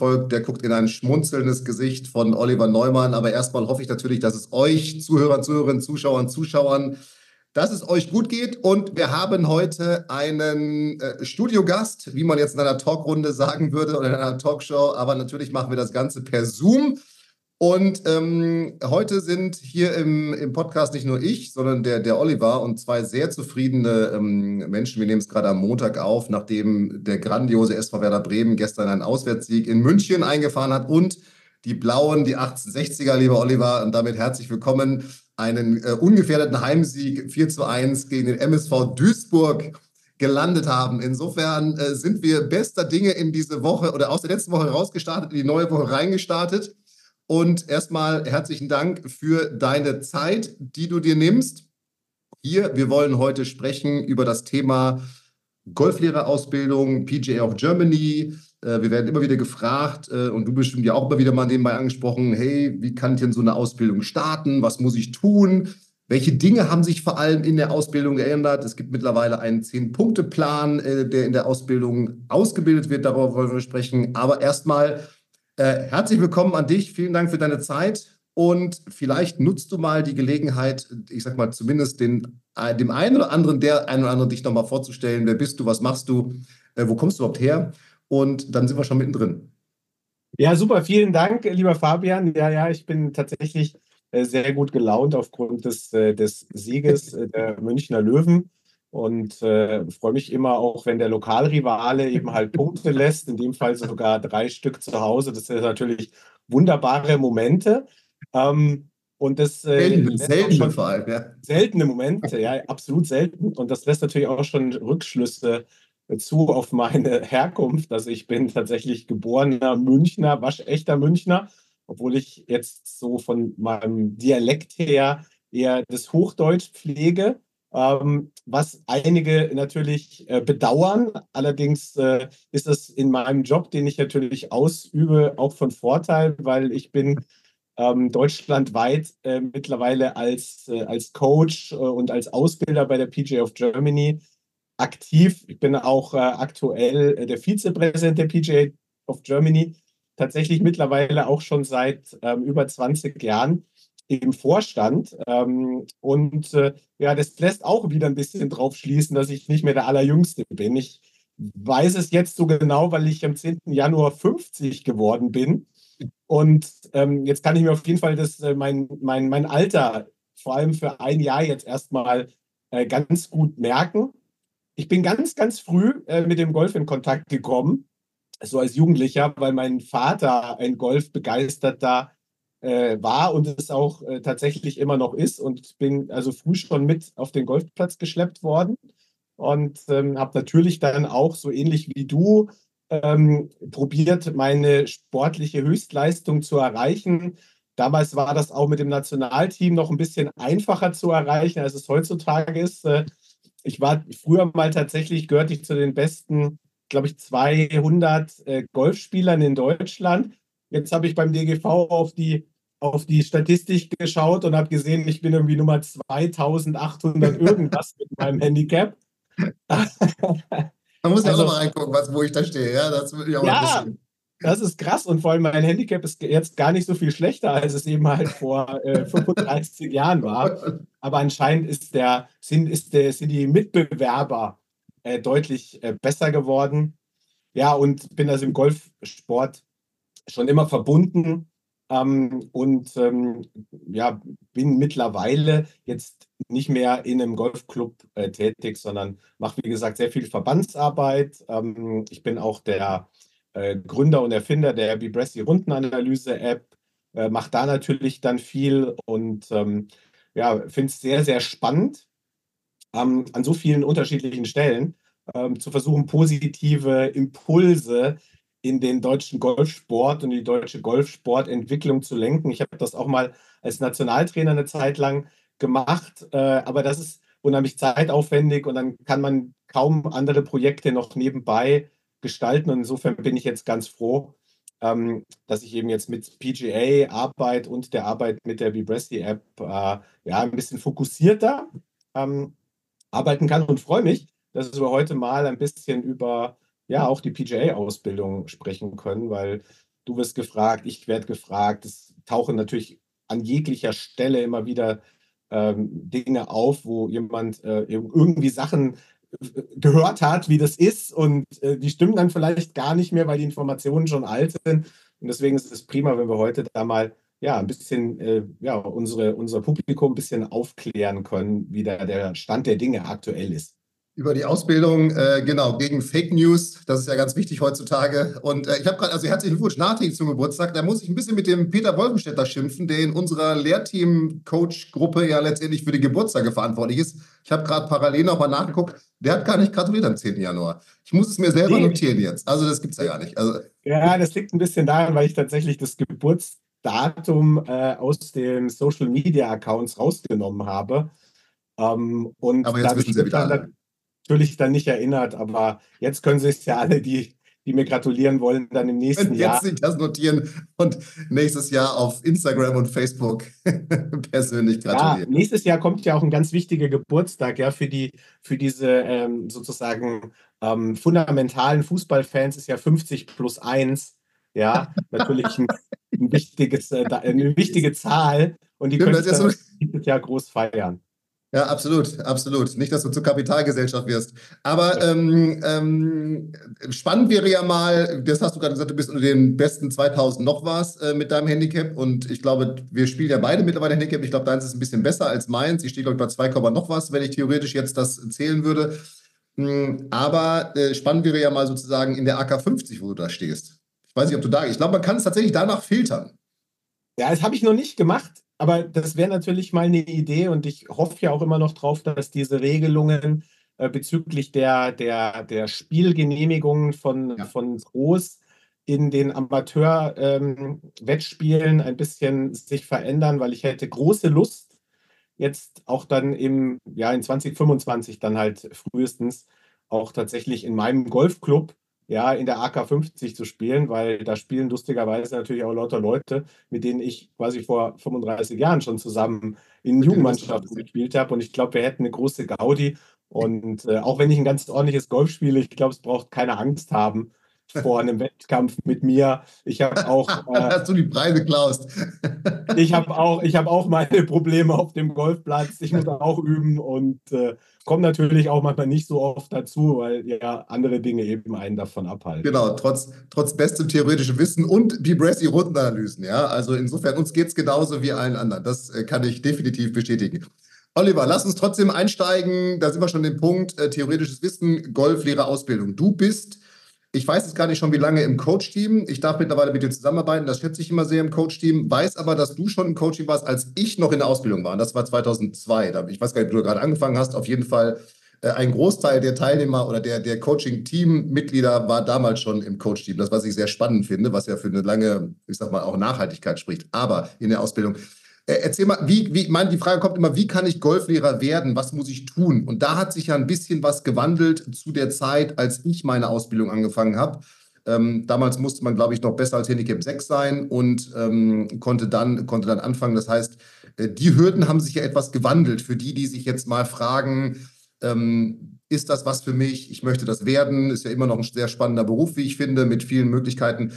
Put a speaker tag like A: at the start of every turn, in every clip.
A: folgt, der guckt in ein schmunzelndes Gesicht von Oliver Neumann. Aber erstmal hoffe ich natürlich, dass es euch, Zuhörern, Zuhörerinnen, Zuschauern, Zuschauern, dass es euch gut geht. Und wir haben heute einen äh, Studiogast, wie man jetzt in einer Talkrunde sagen würde oder in einer Talkshow. Aber natürlich machen wir das Ganze per Zoom. Und ähm, heute sind hier im, im Podcast nicht nur ich, sondern der, der Oliver und zwei sehr zufriedene ähm, Menschen. Wir nehmen es gerade am Montag auf, nachdem der grandiose SV Werder Bremen gestern einen Auswärtssieg in München eingefahren hat und die Blauen, die 1860er, lieber Oliver, und damit herzlich willkommen einen äh, ungefährdeten Heimsieg 4 zu 1 gegen den MSV Duisburg gelandet haben. Insofern äh, sind wir bester Dinge in diese Woche oder aus der letzten Woche rausgestartet, in die neue Woche reingestartet. Und erstmal herzlichen Dank für deine Zeit, die du dir nimmst. Hier, wir wollen heute sprechen über das Thema Golflehrerausbildung, PGA of Germany, äh, wir werden immer wieder gefragt äh, und du bestimmt ja auch immer wieder mal nebenbei angesprochen, hey, wie kann ich denn so eine Ausbildung starten? Was muss ich tun? Welche Dinge haben sich vor allem in der Ausbildung geändert? Es gibt mittlerweile einen Zehn-Punkte-Plan, äh, der in der Ausbildung ausgebildet wird. Darüber wollen wir sprechen. Aber erstmal äh, herzlich willkommen an dich. Vielen Dank für deine Zeit. Und vielleicht nutzt du mal die Gelegenheit, ich sag mal, zumindest den, dem einen oder anderen, der einen oder anderen dich nochmal vorzustellen. Wer bist du? Was machst du? Äh, wo kommst du überhaupt her? und dann sind wir schon mittendrin.
B: Ja, super, vielen Dank, lieber Fabian. Ja, ja, ich bin tatsächlich äh, sehr gut gelaunt aufgrund des, äh, des Sieges äh, der Münchner Löwen und äh, freue mich immer auch, wenn der Lokalrivale eben halt Punkte lässt, in dem Fall sogar drei Stück zu Hause. Das sind natürlich wunderbare Momente. Ähm, und das
A: äh, seltene, seltene vor allem, ja.
B: Seltene Momente, ja, absolut selten. Und das lässt natürlich auch schon Rückschlüsse zu auf meine Herkunft. Also ich bin tatsächlich geborener Münchner, waschechter Münchner, obwohl ich jetzt so von meinem Dialekt her eher das Hochdeutsch pflege. Ähm, was einige natürlich äh, bedauern. Allerdings äh, ist das in meinem Job, den ich natürlich ausübe, auch von Vorteil, weil ich bin ähm, deutschlandweit äh, mittlerweile als, äh, als Coach äh, und als Ausbilder bei der PGA of Germany aktiv. Ich bin auch äh, aktuell der Vizepräsident der PGA of Germany, tatsächlich mittlerweile auch schon seit ähm, über 20 Jahren im Vorstand. Ähm, und äh, ja, das lässt auch wieder ein bisschen drauf schließen, dass ich nicht mehr der Allerjüngste bin. Ich weiß es jetzt so genau, weil ich am 10. Januar 50 geworden bin. Und ähm, jetzt kann ich mir auf jeden Fall das, äh, mein, mein, mein Alter vor allem für ein Jahr jetzt erstmal äh, ganz gut merken. Ich bin ganz, ganz früh äh, mit dem Golf in Kontakt gekommen, so als Jugendlicher, weil mein Vater ein Golfbegeisterter äh, war und es auch äh, tatsächlich immer noch ist und bin also früh schon mit auf den Golfplatz geschleppt worden und ähm, habe natürlich dann auch so ähnlich wie du ähm, probiert, meine sportliche Höchstleistung zu erreichen. Damals war das auch mit dem Nationalteam noch ein bisschen einfacher zu erreichen, als es heutzutage ist. Äh, ich war früher mal tatsächlich, gehörte ich zu den besten, glaube ich, 200 äh, Golfspielern in Deutschland. Jetzt habe ich beim DGV auf die, auf die Statistik geschaut und habe gesehen, ich bin irgendwie Nummer 2800 irgendwas mit meinem Handicap.
A: Man muss ja also, auch mal reingucken, was, wo ich da stehe. Ja, das würde ich auch
B: ja, das ist krass und vor allem mein Handicap ist jetzt gar nicht so viel schlechter, als es eben halt vor äh, 35 Jahren war. Aber anscheinend ist der, sind, ist der, sind die Mitbewerber äh, deutlich äh, besser geworden. Ja, und bin also im Golfsport schon immer verbunden ähm, und ähm, ja, bin mittlerweile jetzt nicht mehr in einem Golfclub äh, tätig, sondern mache, wie gesagt, sehr viel Verbandsarbeit. Ähm, ich bin auch der äh, Gründer und Erfinder der Bibressi Rundenanalyse-App, äh, macht da natürlich dann viel und ähm, ja, finde es sehr, sehr spannend, ähm, an so vielen unterschiedlichen Stellen ähm, zu versuchen, positive Impulse in den deutschen Golfsport und die deutsche Golfsportentwicklung zu lenken. Ich habe das auch mal als Nationaltrainer eine Zeit lang gemacht, äh, aber das ist unheimlich zeitaufwendig und dann kann man kaum andere Projekte noch nebenbei gestalten. Und insofern bin ich jetzt ganz froh, ähm, dass ich eben jetzt mit PGA-Arbeit und der Arbeit mit der Vibresty-App äh, ja, ein bisschen fokussierter ähm, arbeiten kann und freue mich, dass wir heute mal ein bisschen über ja auch die PGA-Ausbildung sprechen können, weil du wirst gefragt, ich werde gefragt. Es tauchen natürlich an jeglicher Stelle immer wieder ähm, Dinge auf, wo jemand äh, irgendwie Sachen äh, gehört hat, wie das ist und äh, die stimmen dann vielleicht gar nicht mehr, weil die Informationen schon alt sind. Und deswegen ist es prima, wenn wir heute da mal ja, ein bisschen äh, ja, unsere, unser Publikum ein bisschen aufklären können, wie da der Stand der Dinge aktuell ist.
A: Über die Ausbildung, äh, genau, gegen Fake News, das ist ja ganz wichtig heutzutage. Und äh, ich habe gerade, also herzlichen Glückwunsch nachträglich zum Geburtstag. Da muss ich ein bisschen mit dem Peter Wolfenstädter schimpfen, der in unserer Lehrteam-Coach-Gruppe ja letztendlich für die Geburtstage verantwortlich ist. Ich habe gerade parallel noch mal nachgeguckt, der hat gar nicht gratuliert am 10. Januar. Ich muss es mir selber nee. notieren jetzt. Also das gibt es ja gar nicht. Also,
B: ja, das liegt ein bisschen daran, weil ich tatsächlich das Geburtsdatum äh, aus den Social Media Accounts rausgenommen habe. Ähm, und
A: Aber jetzt wissen Sie wieder
B: natürlich dann nicht erinnert, aber jetzt können sich ja alle, die, die mir gratulieren wollen, dann im nächsten
A: jetzt
B: Jahr.
A: Jetzt sich das notieren und nächstes Jahr auf Instagram und Facebook persönlich gratulieren.
B: Ja, nächstes Jahr kommt ja auch ein ganz wichtiger Geburtstag, ja, für die, für diese ähm, sozusagen ähm, fundamentalen Fußballfans ist ja 50 plus 1. Ja, natürlich ein, ein wichtiges, äh, eine wichtige Zahl und die können das dieses Jahr groß feiern.
A: Ja, absolut, absolut. Nicht, dass du zur Kapitalgesellschaft wirst. Aber ähm, ähm, spannend wäre ja mal, das hast du gerade gesagt, du bist unter den besten 2000 noch was äh, mit deinem Handicap. Und ich glaube, wir spielen ja beide mittlerweile Handicap. Ich glaube, deins ist ein bisschen besser als meins. Ich stehe, glaube ich, bei 2, noch was, wenn ich theoretisch jetzt das zählen würde. Hm, aber äh, spannend wäre ja mal sozusagen in der AK 50, wo du da stehst. Ich weiß nicht, ob du da, ich glaube, man kann es tatsächlich danach filtern.
B: Ja, das habe ich noch nicht gemacht. Aber das wäre natürlich mal eine Idee und ich hoffe ja auch immer noch drauf, dass diese Regelungen äh, bezüglich der, der, der Spielgenehmigungen von, ja. von Pros in den Amateur-Wettspielen ähm, ein bisschen sich verändern, weil ich hätte große Lust, jetzt auch dann im ja, in 2025 dann halt frühestens auch tatsächlich in meinem Golfclub ja, in der AK 50 zu spielen, weil da spielen lustigerweise natürlich auch lauter Leute, mit denen ich quasi vor 35 Jahren schon zusammen in Jugendmannschaften gespielt habe. Und ich glaube, wir hätten eine große Gaudi. Und äh, auch wenn ich ein ganz ordentliches Golf spiele, ich glaube, es braucht keine Angst haben vor einem Wettkampf mit mir. Ich habe auch.
A: Äh, Dass du die Preise klaust.
B: ich habe auch, hab auch meine Probleme auf dem Golfplatz. Ich muss auch üben und äh, komme natürlich auch manchmal nicht so oft dazu, weil ja andere Dinge eben einen davon abhalten.
A: Genau, trotz, trotz bestem theoretischen Wissen und die Bressy-Rundenanalysen. Ja? Also insofern, uns geht es genauso wie allen anderen. Das äh, kann ich definitiv bestätigen. Oliver, lass uns trotzdem einsteigen. Da sind wir schon dem Punkt, äh, theoretisches Wissen, Golflehrerausbildung. Du bist ich weiß jetzt gar nicht schon, wie lange im Coach-Team. Ich darf mittlerweile mit dir zusammenarbeiten. Das schätze ich immer sehr im Coach-Team. Weiß aber, dass du schon im Coaching warst, als ich noch in der Ausbildung war. Und das war 2002. Ich weiß gar nicht, wie du gerade angefangen hast. Auf jeden Fall äh, ein Großteil der Teilnehmer oder der, der Coaching-Team-Mitglieder war damals schon im Coach-Team. Das, was ich sehr spannend finde, was ja für eine lange, ich sag mal, auch Nachhaltigkeit spricht. Aber in der Ausbildung erzähl mal, wie, wie, mein, die Frage kommt immer, wie kann ich Golflehrer werden? Was muss ich tun? Und da hat sich ja ein bisschen was gewandelt zu der Zeit, als ich meine Ausbildung angefangen habe. Ähm, damals musste man, glaube ich, noch besser als Handicap 6 sein und ähm, konnte, dann, konnte dann anfangen. Das heißt, äh, die Hürden haben sich ja etwas gewandelt für die, die sich jetzt mal fragen, ähm, ist das was für mich? Ich möchte das werden. Ist ja immer noch ein sehr spannender Beruf, wie ich finde, mit vielen Möglichkeiten.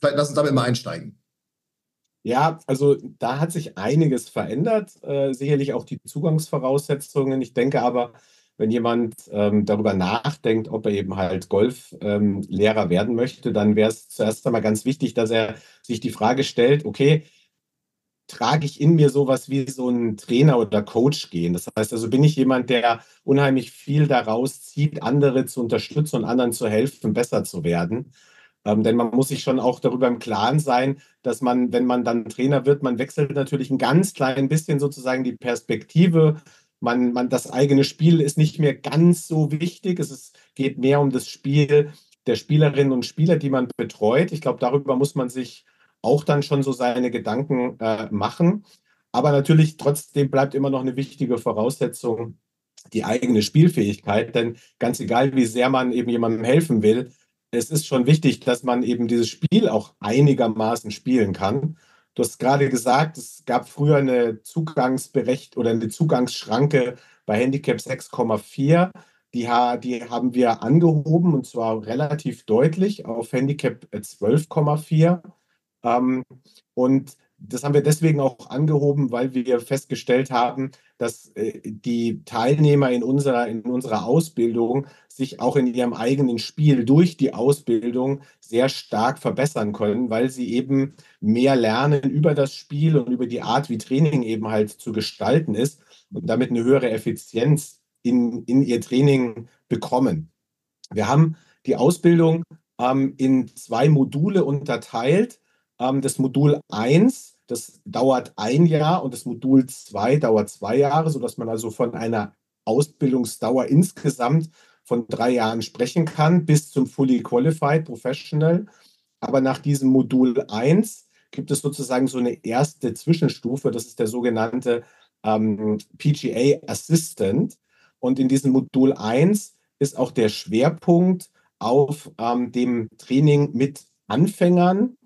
A: Vielleicht lass uns damit mal einsteigen.
B: Ja, also da hat sich einiges verändert, äh, sicherlich auch die Zugangsvoraussetzungen. Ich denke aber, wenn jemand ähm, darüber nachdenkt, ob er eben halt Golflehrer ähm, werden möchte, dann wäre es zuerst einmal ganz wichtig, dass er sich die Frage stellt, okay, trage ich in mir sowas wie so ein Trainer oder Coach gehen? Das heißt also, bin ich jemand, der unheimlich viel daraus zieht, andere zu unterstützen und anderen zu helfen, besser zu werden? Ähm, denn man muss sich schon auch darüber im Klaren sein, dass man, wenn man dann Trainer wird, man wechselt natürlich ein ganz klein bisschen sozusagen die Perspektive. Man, man, das eigene Spiel ist nicht mehr ganz so wichtig. Es ist, geht mehr um das Spiel der Spielerinnen und Spieler, die man betreut. Ich glaube, darüber muss man sich auch dann schon so seine Gedanken äh, machen. Aber natürlich trotzdem bleibt immer noch eine wichtige Voraussetzung die eigene Spielfähigkeit. Denn ganz egal, wie sehr man eben jemandem helfen will, es ist schon wichtig, dass man eben dieses Spiel auch einigermaßen spielen kann. Du hast gerade gesagt, es gab früher eine Zugangsberecht oder eine Zugangsschranke bei Handicap 6,4. Die, die haben wir angehoben und zwar relativ deutlich auf Handicap 12,4. Ähm, und das haben wir deswegen auch angehoben, weil wir festgestellt haben, dass äh, die Teilnehmer in unserer, in unserer Ausbildung sich auch in ihrem eigenen Spiel durch die Ausbildung sehr stark verbessern können, weil sie eben mehr lernen über das Spiel und über die Art, wie Training eben halt zu gestalten ist und damit eine höhere Effizienz in, in ihr Training bekommen. Wir haben die Ausbildung ähm, in zwei Module unterteilt. Das Modul 1, das dauert ein Jahr und das Modul 2 dauert zwei Jahre, sodass man also von einer Ausbildungsdauer insgesamt von drei Jahren sprechen kann, bis zum Fully Qualified Professional. Aber nach diesem Modul 1 gibt es sozusagen so eine erste Zwischenstufe, das ist der sogenannte ähm, PGA Assistant. Und in diesem Modul 1 ist auch der Schwerpunkt auf ähm, dem Training mit Anfängern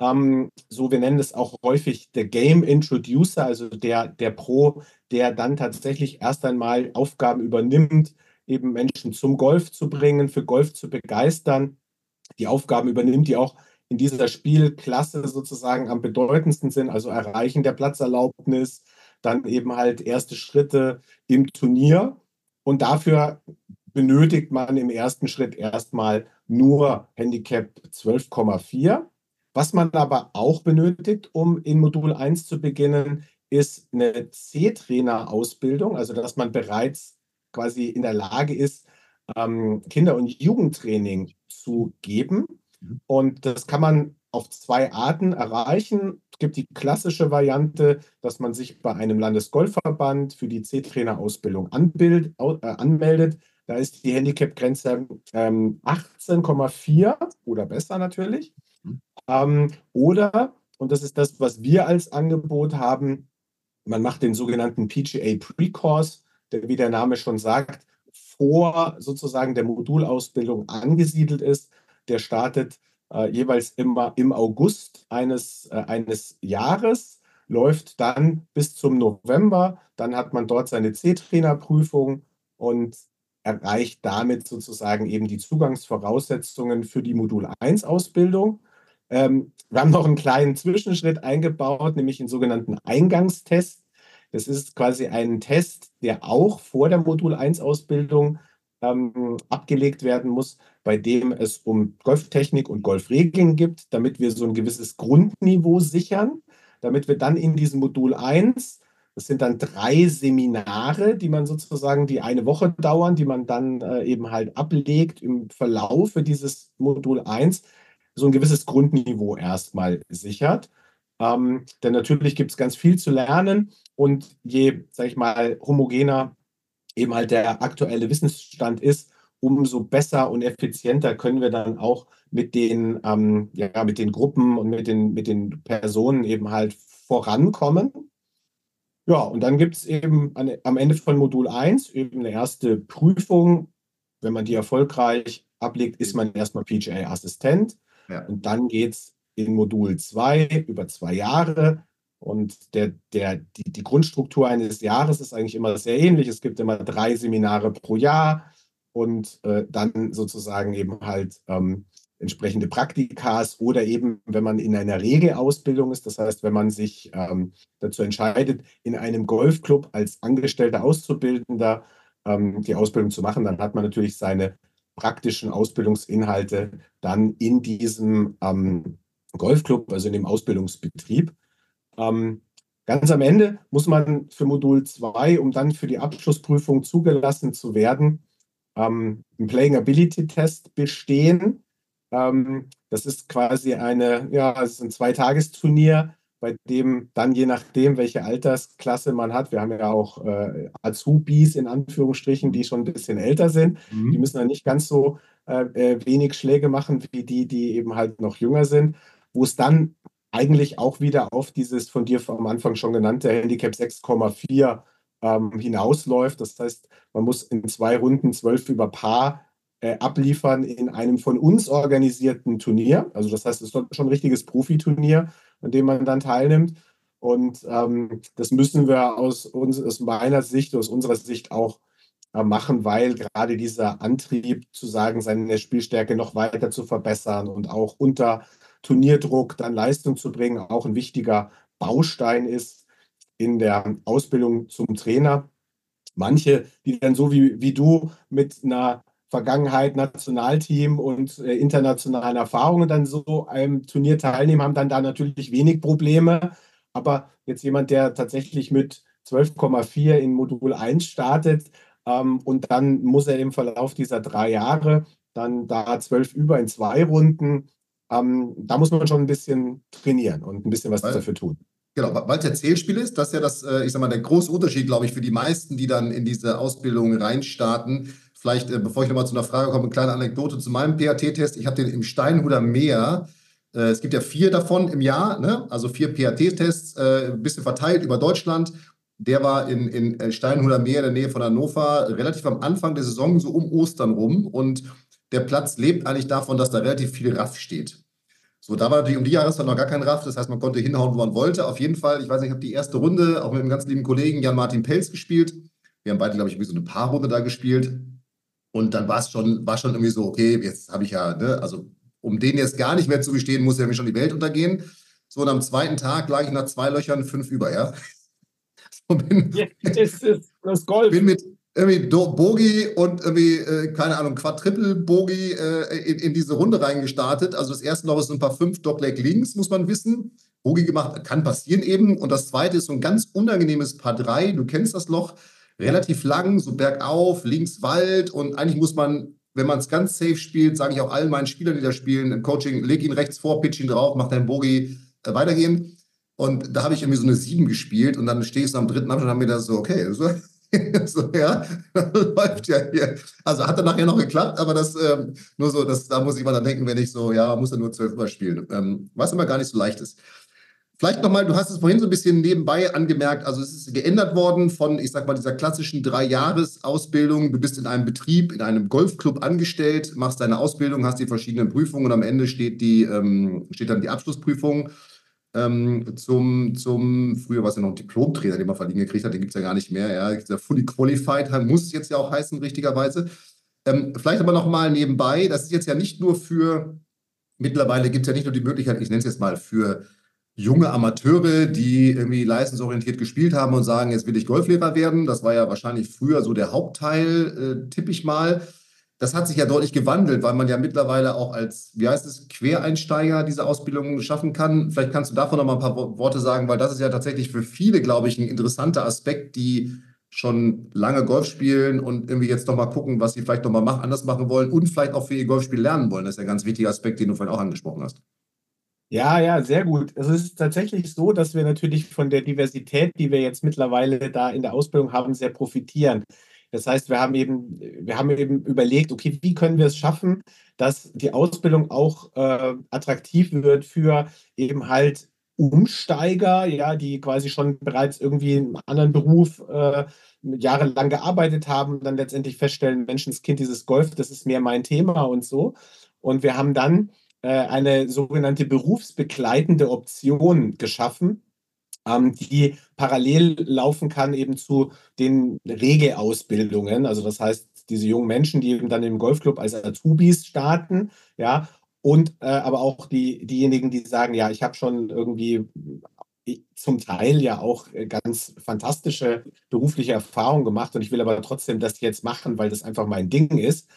B: ähm, so, wir nennen es auch häufig der Game Introducer, also der, der Pro, der dann tatsächlich erst einmal Aufgaben übernimmt, eben Menschen zum Golf zu bringen, für Golf zu begeistern, die Aufgaben übernimmt, die auch in dieser Spielklasse sozusagen am bedeutendsten sind, also Erreichen der Platzerlaubnis, dann eben halt erste Schritte im Turnier. Und dafür benötigt man im ersten Schritt erstmal nur Handicap 12,4. Was man aber auch benötigt, um in Modul 1 zu beginnen, ist eine C-Trainer-Ausbildung, also dass man bereits quasi in der Lage ist, ähm, Kinder- und Jugendtraining zu geben. Mhm. Und das kann man auf zwei Arten erreichen. Es gibt die klassische Variante, dass man sich bei einem Landesgolfverband für die C-Trainer-Ausbildung äh, anmeldet. Da ist die Handicap-Grenze ähm, 18,4 oder besser natürlich. Ähm, oder, und das ist das, was wir als Angebot haben, man macht den sogenannten PGA Pre-Course, der, wie der Name schon sagt, vor sozusagen der Modulausbildung angesiedelt ist. Der startet äh, jeweils immer im August eines, äh, eines Jahres, läuft dann bis zum November. Dann hat man dort seine C-Trainerprüfung und erreicht damit sozusagen eben die Zugangsvoraussetzungen für die Modul 1 Ausbildung. Ähm, wir haben noch einen kleinen Zwischenschritt eingebaut, nämlich einen sogenannten Eingangstest. Das ist quasi ein Test, der auch vor der Modul 1 Ausbildung ähm, abgelegt werden muss, bei dem es um Golftechnik und Golfregeln gibt, damit wir so ein gewisses Grundniveau sichern, damit wir dann in diesem Modul 1, das sind dann drei Seminare, die man sozusagen, die eine Woche dauern, die man dann äh, eben halt ablegt im Verlaufe dieses Modul 1, so ein gewisses Grundniveau erstmal sichert. Ähm, denn natürlich gibt es ganz viel zu lernen und je, sage ich mal, homogener eben halt der aktuelle Wissensstand ist, umso besser und effizienter können wir dann auch mit den, ähm, ja, mit den Gruppen und mit den, mit den Personen eben halt vorankommen. Ja, und dann gibt es eben an, am Ende von Modul 1 eben eine erste Prüfung. Wenn man die erfolgreich ablegt, ist man erstmal PGA-Assistent. Ja. Und dann geht es in Modul 2 über zwei Jahre. Und der, der, die, die Grundstruktur eines Jahres ist eigentlich immer sehr ähnlich. Es gibt immer drei Seminare pro Jahr und äh, dann sozusagen eben halt ähm, entsprechende Praktikas oder eben, wenn man in einer Regelausbildung ist, das heißt, wenn man sich ähm, dazu entscheidet, in einem Golfclub als Angestellter Auszubildender ähm, die Ausbildung zu machen, dann hat man natürlich seine praktischen Ausbildungsinhalte dann in diesem ähm, Golfclub, also in dem Ausbildungsbetrieb. Ähm, ganz am Ende muss man für Modul 2, um dann für die Abschlussprüfung zugelassen zu werden, ähm, einen Playing Ability Test bestehen. Ähm, das ist quasi eine, ja, es ist ein Zweitagesturnier, bei dem dann je nachdem, welche Altersklasse man hat, wir haben ja auch äh, Azubis in Anführungsstrichen, die schon ein bisschen älter sind, mhm. die müssen dann nicht ganz so äh, äh, wenig Schläge machen wie die, die eben halt noch jünger sind, wo es dann eigentlich auch wieder auf dieses von dir am Anfang schon genannte Handicap 6,4 ähm, hinausläuft. Das heißt, man muss in zwei Runden zwölf über Paar äh, abliefern in einem von uns organisierten Turnier. Also das heißt, es ist schon ein richtiges Profiturnier, an dem man dann teilnimmt. Und ähm, das müssen wir aus, uns, aus meiner Sicht, aus unserer Sicht auch äh, machen, weil gerade dieser Antrieb zu sagen, seine Spielstärke noch weiter zu verbessern und auch unter Turnierdruck dann Leistung zu bringen, auch ein wichtiger Baustein ist in der Ausbildung zum Trainer. Manche, die dann so wie, wie du mit einer Vergangenheit, Nationalteam und äh, internationalen Erfahrungen dann so einem Turnier teilnehmen, haben dann da natürlich wenig Probleme. Aber jetzt jemand, der tatsächlich mit 12,4 in Modul 1 startet ähm, und dann muss er im Verlauf dieser drei Jahre dann da 12 über in zwei Runden, ähm, da muss man schon ein bisschen trainieren und ein bisschen was weil, dafür tun.
A: Genau, weil es ja Zählspiel ist, das ist ja das, äh, ich sag mal, der große Unterschied, glaube ich, für die meisten, die dann in diese Ausbildung reinstarten Vielleicht, äh, bevor ich nochmal zu einer Frage komme, eine kleine Anekdote zu meinem PAT-Test. Ich habe den im Steinhuder Meer. Äh, es gibt ja vier davon im Jahr, ne? also vier PAT-Tests, äh, ein bisschen verteilt über Deutschland. Der war in, in äh, Steinhuder Meer in der Nähe von Hannover relativ am Anfang der Saison, so um Ostern rum. Und der Platz lebt eigentlich davon, dass da relativ viel Raff steht. So, da war natürlich um die Jahreszeit noch gar kein Raff, das heißt, man konnte hinhauen, wo man wollte. Auf jeden Fall, ich weiß nicht, ich habe die erste Runde auch mit einem ganz lieben Kollegen Jan-Martin Pelz gespielt. Wir haben beide, glaube ich, wie so eine Paarrunde da gespielt. Und dann war es schon, war schon irgendwie so, okay, jetzt habe ich ja, ne, also um den jetzt gar nicht mehr zu bestehen, muss ja mir schon die Welt untergehen. So, und am zweiten Tag lag ich nach zwei Löchern fünf über, ja.
B: So bin, ja, das ist das Golf.
A: Bin mit irgendwie Bogi und irgendwie, äh, keine Ahnung, Quadriple-Bogi äh, in, in, diese Runde reingestartet. Also das erste Loch ist ein paar fünf Dogleg links, muss man wissen. Bogi gemacht, kann passieren eben. Und das zweite ist so ein ganz unangenehmes Paar 3. Du kennst das Loch relativ lang, so bergauf, links Wald und eigentlich muss man, wenn man es ganz safe spielt, sage ich auch allen meinen Spielern, die da spielen, im Coaching, leg ihn rechts vor, pitch ihn drauf, mach deinen Bogi äh, weitergehen. Und da habe ich irgendwie so eine 7 gespielt und dann stehe ich so am dritten Abschnitt und habe mir das so, okay, so, so, ja, läuft ja hier. Also hat dann nachher noch geklappt, aber das ähm, nur so, das, da muss ich mal dann denken, wenn ich so, ja, muss ja nur zwölf Mal spielen. Ähm, was immer gar nicht so leicht ist. Vielleicht nochmal, du hast es vorhin so ein bisschen nebenbei angemerkt, also es ist geändert worden von, ich sag mal, dieser klassischen Drei-Jahres-Ausbildung. Du bist in einem Betrieb, in einem Golfclub angestellt, machst deine Ausbildung, hast die verschiedenen Prüfungen und am Ende steht, die, ähm, steht dann die Abschlussprüfung ähm, zum, zum, früher war es ja noch ein Diplomtrainer, den man verliehen gekriegt hat, den gibt es ja gar nicht mehr. Ja, der Fully Qualified muss es jetzt ja auch heißen, richtigerweise. Ähm, vielleicht aber nochmal nebenbei, das ist jetzt ja nicht nur für, mittlerweile gibt es ja nicht nur die Möglichkeit, ich nenne es jetzt mal für junge Amateure, die irgendwie leistungsorientiert gespielt haben und sagen, jetzt will ich Golflehrer werden. Das war ja wahrscheinlich früher so der Hauptteil, äh, tippe ich mal. Das hat sich ja deutlich gewandelt, weil man ja mittlerweile auch als, wie heißt es, Quereinsteiger diese Ausbildung schaffen kann. Vielleicht kannst du davon noch mal ein paar Worte sagen, weil das ist ja tatsächlich für viele, glaube ich, ein interessanter Aspekt, die schon lange Golf spielen und irgendwie jetzt noch mal gucken, was sie vielleicht noch mal anders machen wollen und vielleicht auch für ihr Golfspiel lernen wollen. Das ist ja ein ganz wichtiger Aspekt, den du vorhin auch angesprochen hast.
B: Ja, ja, sehr gut. Es ist tatsächlich so, dass wir natürlich von der Diversität, die wir jetzt mittlerweile da in der Ausbildung haben, sehr profitieren. Das heißt, wir haben eben, wir haben eben überlegt, okay, wie können wir es schaffen, dass die Ausbildung auch äh, attraktiv wird für eben halt Umsteiger, ja, die quasi schon bereits irgendwie in einem anderen Beruf äh, jahrelang gearbeitet haben, dann letztendlich feststellen, Menschenskind, dieses Golf, das ist mehr mein Thema und so. Und wir haben dann eine sogenannte berufsbegleitende Option geschaffen, ähm, die parallel laufen kann eben zu den Regelausbildungen. Also das heißt, diese jungen Menschen, die eben dann im Golfclub als Azubis starten, ja, und äh, aber auch die, diejenigen, die sagen, ja, ich habe schon irgendwie zum Teil ja auch äh, ganz fantastische berufliche Erfahrungen gemacht und ich will aber trotzdem das jetzt machen, weil das einfach mein Ding ist.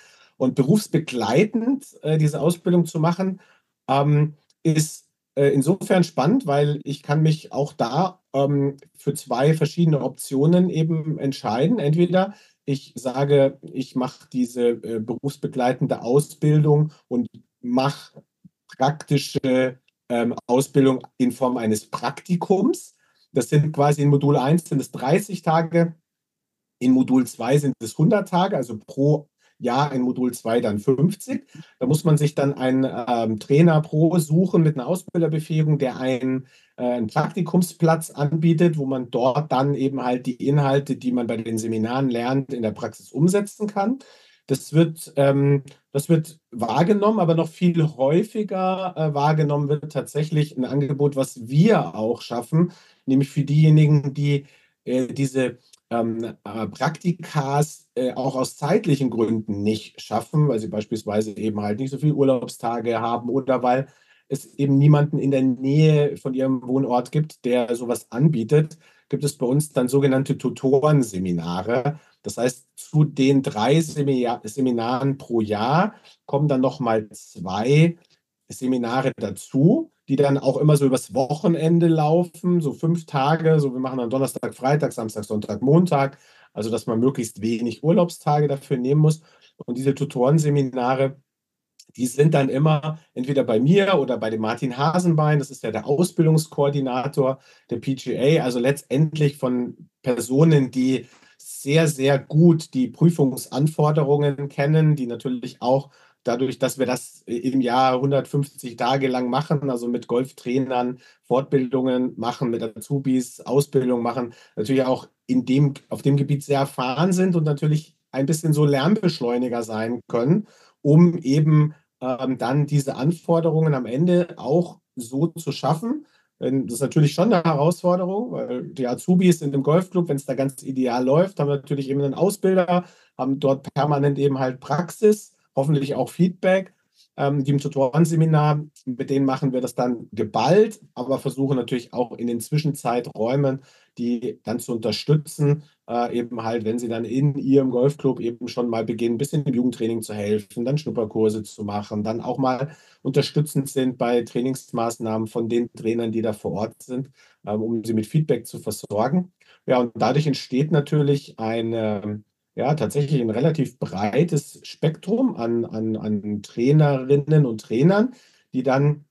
B: Und berufsbegleitend äh, diese Ausbildung zu machen, ähm, ist äh, insofern spannend, weil ich kann mich auch da ähm, für zwei verschiedene Optionen eben entscheiden. Entweder ich sage, ich mache diese äh, berufsbegleitende Ausbildung und mache praktische ähm, Ausbildung in Form eines Praktikums. Das sind quasi in Modul 1 sind es 30 Tage, in Modul 2 sind es 100 Tage, also pro Jahr in Modul 2 dann 50. Da muss man sich dann einen ähm, Trainer pro suchen mit einer Ausbilderbefähigung, der einen, äh, einen Praktikumsplatz anbietet, wo man dort dann eben halt die Inhalte, die man bei den Seminaren lernt, in der Praxis umsetzen kann. Das wird, ähm, das wird wahrgenommen, aber noch viel häufiger äh, wahrgenommen wird tatsächlich ein Angebot, was wir auch schaffen, nämlich für diejenigen, die äh, diese ähm, äh, Praktikas äh, auch aus zeitlichen Gründen nicht schaffen, weil sie beispielsweise eben halt nicht so viele Urlaubstage haben oder weil es eben niemanden in der Nähe von ihrem Wohnort gibt, der sowas anbietet, gibt es bei uns dann sogenannte Tutorenseminare. Das heißt, zu den drei Seminaren pro Jahr kommen dann nochmal zwei Seminare dazu, die dann auch immer so übers Wochenende laufen, so fünf Tage. So, wir machen dann Donnerstag, Freitag, Samstag, Sonntag, Montag. Also, dass man möglichst wenig Urlaubstage dafür nehmen muss. Und diese Tutorenseminare, die sind dann immer entweder bei mir oder bei dem Martin Hasenbein, das ist ja der Ausbildungskoordinator der PGA, also letztendlich von Personen, die sehr, sehr gut die Prüfungsanforderungen kennen, die natürlich auch dadurch, dass wir das im Jahr 150 Tage lang machen, also mit Golftrainern Fortbildungen machen, mit Azubis Ausbildung machen, natürlich auch in dem, auf dem Gebiet sehr erfahren sind und natürlich ein bisschen so Lernbeschleuniger sein können, um eben ähm, dann diese Anforderungen am Ende auch so zu schaffen. Das ist natürlich schon eine Herausforderung, weil die Azubis in dem Golfclub, wenn es da ganz ideal läuft, haben natürlich eben einen Ausbilder, haben dort permanent eben halt Praxis hoffentlich auch Feedback. Ähm, die im Tutorenseminar, mit denen machen wir das dann geballt, aber versuchen natürlich auch in den Zwischenzeiträumen, die dann zu unterstützen, äh, eben halt, wenn sie dann in ihrem Golfclub eben schon mal beginnen, ein bisschen im Jugendtraining zu helfen, dann Schnupperkurse zu machen, dann auch mal unterstützend sind bei Trainingsmaßnahmen von den Trainern, die da vor Ort sind, äh, um sie mit Feedback zu versorgen. Ja, und dadurch entsteht natürlich eine ja, tatsächlich ein relativ breites Spektrum an, an, an Trainerinnen und Trainern, die dann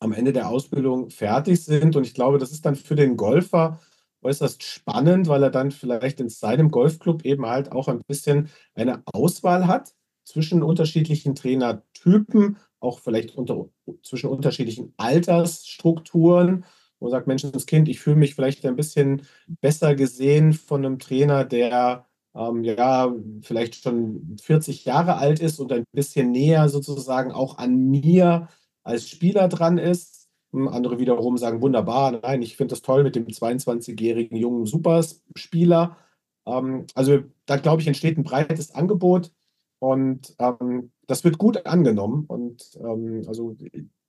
B: am Ende der Ausbildung fertig sind. Und ich glaube, das ist dann für den Golfer äußerst spannend, weil er dann vielleicht in seinem Golfclub eben halt auch ein bisschen eine Auswahl hat zwischen unterschiedlichen Trainertypen, auch vielleicht unter, zwischen unterschiedlichen Altersstrukturen. Man sagt, Menschenskind, ich fühle mich vielleicht ein bisschen besser gesehen von einem Trainer, der ähm, ja, vielleicht schon 40 Jahre alt ist und ein bisschen näher sozusagen auch an mir als Spieler dran ist. Hm, andere wiederum sagen, wunderbar, nein, ich finde das toll mit dem 22-jährigen jungen Superspieler. Ähm, also da glaube ich, entsteht ein breites Angebot und ähm, das wird gut angenommen. Und ähm, also